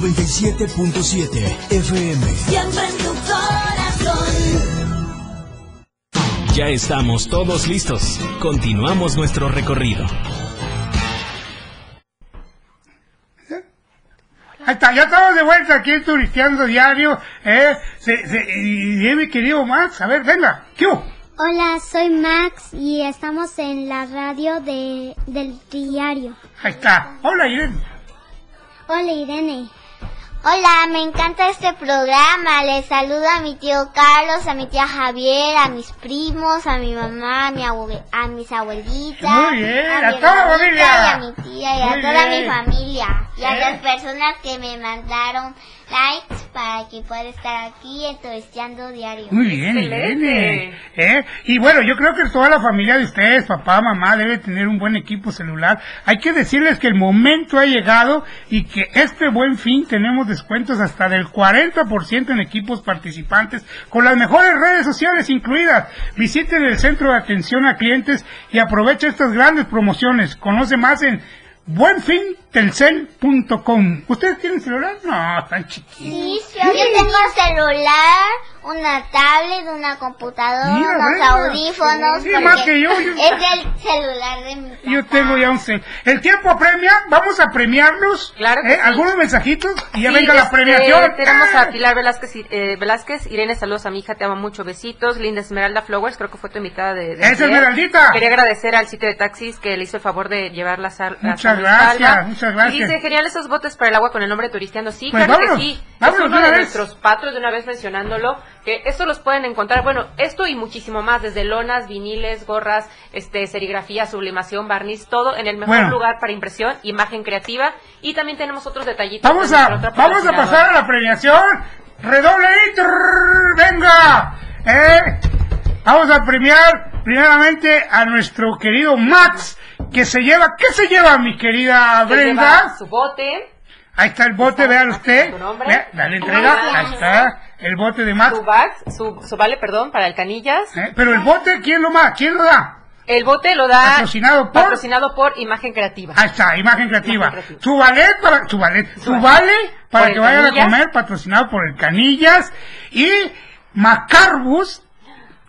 97.7 FM.
Siempre en tu corazón.
Ya estamos todos listos. Continuamos nuestro recorrido.
Ahí está, ya estamos de vuelta aquí en Turisteando Diario. Eh, se, se, y, y mi querido Max, a ver, venga, ¿qué?
Hola, soy Max y estamos en la radio de, del diario.
Ahí está. Hola, Irene.
Hola, Irene.
Hola, me encanta este programa. Les saludo a mi tío Carlos, a mi tía Javier, a mis primos, a mi mamá, a, mi abue a mis abuelitas.
Muy bien,
a,
a
mi
toda la
hermanita
familia.
Y a mi tía y
Muy
a toda
bien.
mi familia. Y a
¿Eh?
las personas que me mandaron likes para que pueda estar aquí en Turisteando Diario.
Muy bien. Irene. ¿Eh? Y bueno, yo creo que toda la familia de ustedes, papá, mamá, debe tener un buen equipo celular. Hay que decirles que el momento ha llegado y que este buen fin tenemos descuentos hasta del 40% en equipos participantes con las mejores redes sociales incluidas. Visiten el centro de atención a clientes y aprovecha estas grandes promociones. Conoce más en buenfintelcel.com. ¿Ustedes tienen celular? No, están chiquitos.
Sí, yo tengo celular, una tablet, una computadora,
Mira,
unos
venga.
audífonos.
Sí, más que yo, yo-
Es el celular de mi
Yo tengo ya un cel. El tiempo apremia, vamos a premiarlos.
Claro que
¿Eh?
sí.
Algunos mensajitos y ya
Sí,
venga la
este,
premiación.
Tenemos
¡Ah!
a Pilar Velázquez, eh, Velázquez, Irene, saludos a mi hija, te amo mucho, besitos. Linda Esmeralda Flowers, creo que fue tu invitada de. de
¡Esa
ayer.
Esmeraldita!
Quería agradecer al sitio de taxis que le hizo el favor de llevar la sal. la
Muchas gracias,
Palma.
muchas gracias.
Y dice, genial esos botes para el agua con el nombre Turisteando. Sí,
Pues
claro
vámonos,
que sí.
vámonos
es
de
uno
una
de
vez.
nuestros patros, de una vez mencionándolo, que esto los pueden encontrar, bueno, esto y muchísimo más, desde lonas, viniles, gorras, este, serigrafía, sublimación, barniz, todo en el mejor
Bueno.
lugar para impresión, imagen creativa. Y también tenemos otros detallitos.
Vamos a, vamos a pasar a la premiación. Redoble trrr, venga. ¿Eh? Vamos a premiar primeramente a nuestro querido Max, que se lleva, ¿qué se lleva mi querida
Se
Brenda?
lleva su bote,
Ahí está el bote, vean usted. Vea, Dale entrega, ahí está el bote de Max.
su bag, su, su vale, perdón, para el canillas.
¿Eh? Pero el bote, ¿quién lo da? ¿Quién lo da?
El bote lo da
Patrocinado por-
patrocinado por Imagen Creativa.
Ahí está, imagen creativa.
Imagen creativa.
Su ballet para, su ballet, su
Su
vale para que vayan a comer, patrocinado por el Canillas. Y Macarbus,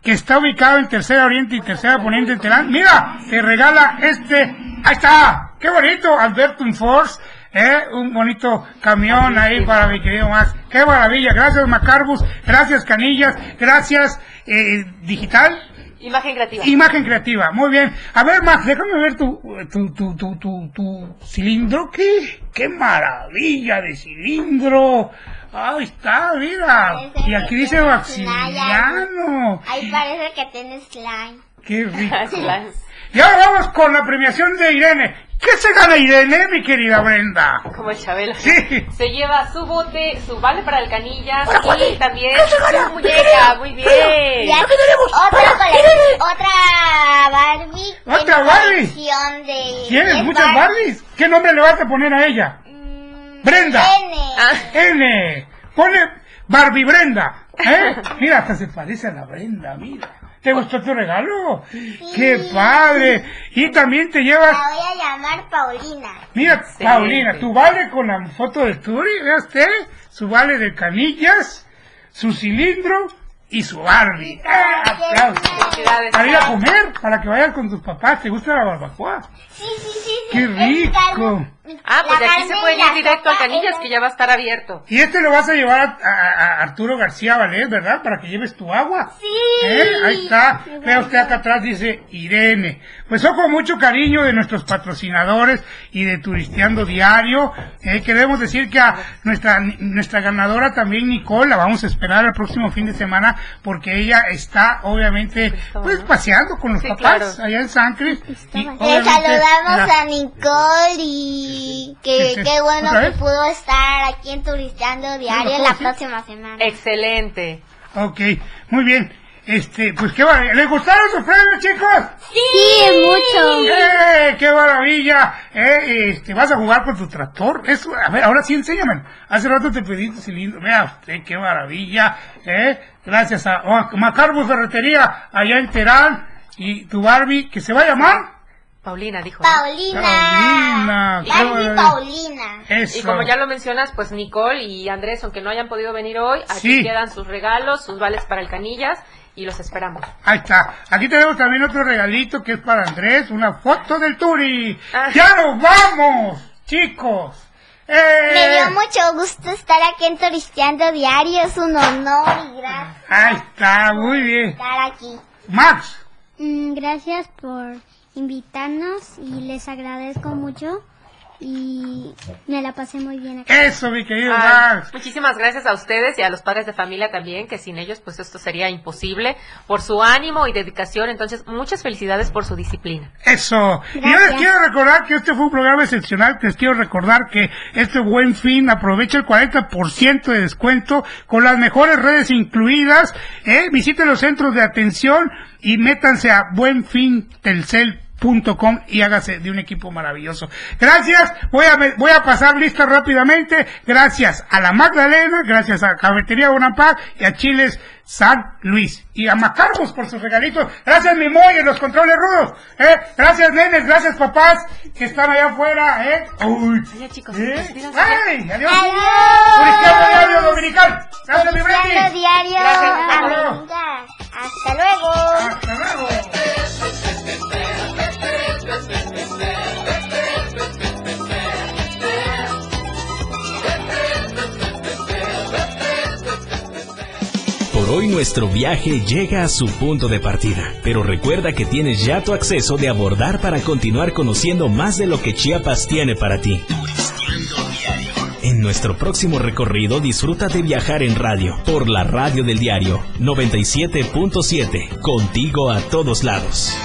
que está ubicado en Tercera Oriente y Tercera Poniente en Terán. Mira, te regala este, ahí está, qué bonito, Albertum Force. ¿Eh? Un bonito camión ahí para mi querido Max. Qué maravilla. Gracias, Macarbus. Gracias, Canillas. Gracias, eh, Digital.
Imagen creativa.
Imagen creativa, muy bien. A ver, Max, déjame ver tu, tu, tu, tu, tu, tu cilindro. ¿Qué? ¡Qué maravilla de cilindro! Ahí está, mira.
Parece
Y aquí dice Maximiliano.
Ahí parece que tiene slime.
¡Qué rico! Y ahora vamos con la premiación de Irene. ¿Qué se gana Irene, mi querida Brenda?
Como el Chabelo.
Sí.
Se lleva su bote, su vale para el canillas y también su muñeca. Muy bien.
Ya otra colección, otra Barbie.
¿Otra Barbie?
colección de
¿Tienes
de
muchas
Bar-
Barbies? ¿Qué nombre le vas a poner a ella? Brenda.
N.
N. Pone Barbie Brenda. ¿Eh? Mira, hasta se parece a la Brenda, mira. ¿Te gustó tu regalo? ¡Qué padre! Y también te
La
llevas,
voy a llamar Paulina.
mira, Paulina, tu vale con la foto de Turi, vea usted, su vale de canillas, su cilindro y su Barbie. ¡Ah, aplausos! Para ir a comer, para que vayas con tus papás. ¿Te gusta la barbacoa?
Sí, sí, sí.
¡Qué rico!
Ah, pues de aquí se puede ir directo al
Coca
canillas que ya va a estar abierto.
Y este lo vas a llevar a, a- a Arturo García Valdés, ¿verdad? Para que lleves tu agua.
Sí.
¿Eh? Ahí está. Vea usted acá atrás, dice Irene. Pues ojo, con mucho cariño de nuestros patrocinadores y de Turisteando Diario. Eh, queremos decir que a nuestra, nuestra ganadora también, Nicole, la vamos a esperar el próximo fin de semana porque ella está, obviamente, pues paseando con los
Sí,
papás
claro.
allá en San Cris. Y,
Le saludamos
la-
a Nicole y que qué bueno
¿Otra
que pudo estar aquí en Turisteando Diario
¿puedo
la próxima semana.
Excelente.
Ok, muy bien. Este, pues qué maravilla. ¿Les gustaron sus premios, chicos?
Sí, mucho.
¡Eh, qué maravilla! Eh, este, vas a jugar con tu tractor. Eso, a ver, ahora sí enséñame. Hace rato te pedí tu cilindro. Vea usted, qué maravilla. Eh, gracias a oh, Macarbo Ferretería, allá en Terán. Y tu Barbie, que se va a llamar.
Paulina dijo.
Paulina.
Paulina. qué
Barbie. Paulina.
Eso.
Y como ya lo mencionas, pues Nicole y Andrés, aunque no hayan podido venir hoy, aquí
Sí.
quedan sus regalos, sus vales para el canillas y los esperamos.
Ahí está. Aquí tenemos también otro regalito que es para Andrés, una foto del Turi.
Ah.
¡Ya nos vamos, chicos! ¡Eh!
Me dio mucho gusto estar aquí en Turisteando Diario. Es un honor y gracias
Ahí está, muy bien.
estar aquí.
Max,
Mm, gracias por invitarnos y les agradezco mucho y me la pasé muy bien aquí.
eso, mi querido
Ay,
Max.
muchísimas gracias a ustedes y a los padres de familia también, que sin ellos pues esto sería imposible, por su ánimo y dedicación, entonces muchas felicidades por su disciplina.
Eso. Y yo les quiero recordar que este fue un programa excepcional. Les quiero recordar que este buen fin aprovecha el 40% de descuento con las mejores redes incluidas. ¿eh? Visiten los centros de atención y métanse a buenfintelcel.com y hágase de un equipo maravilloso. Gracias. Voy a, voy a pasar lista rápidamente. Gracias a la Magdalena, gracias a Cafetería Bonaparte y a Chiles San Luis. Y a Macargos por sus regalitos. Gracias, mi Moy, en los controles rudos. ¿eh? Gracias, nenes. Gracias, papás, que están allá afuera. ¿eh? Uy.
chicos,
¿Eh? ¡Ay! ¡Adiós!
Adiós.
Diario Dominical. Gracias, mi
Diario.
Gracias, hasta luego.
Hasta luego.
Hasta luego.
Por hoy nuestro viaje llega a su punto de partida, pero recuerda que tienes ya tu acceso de abordar para continuar conociendo más de lo que Chiapas tiene para ti. En nuestro próximo recorrido disfruta de viajar en radio por la radio del diario 97.7, contigo a todos lados.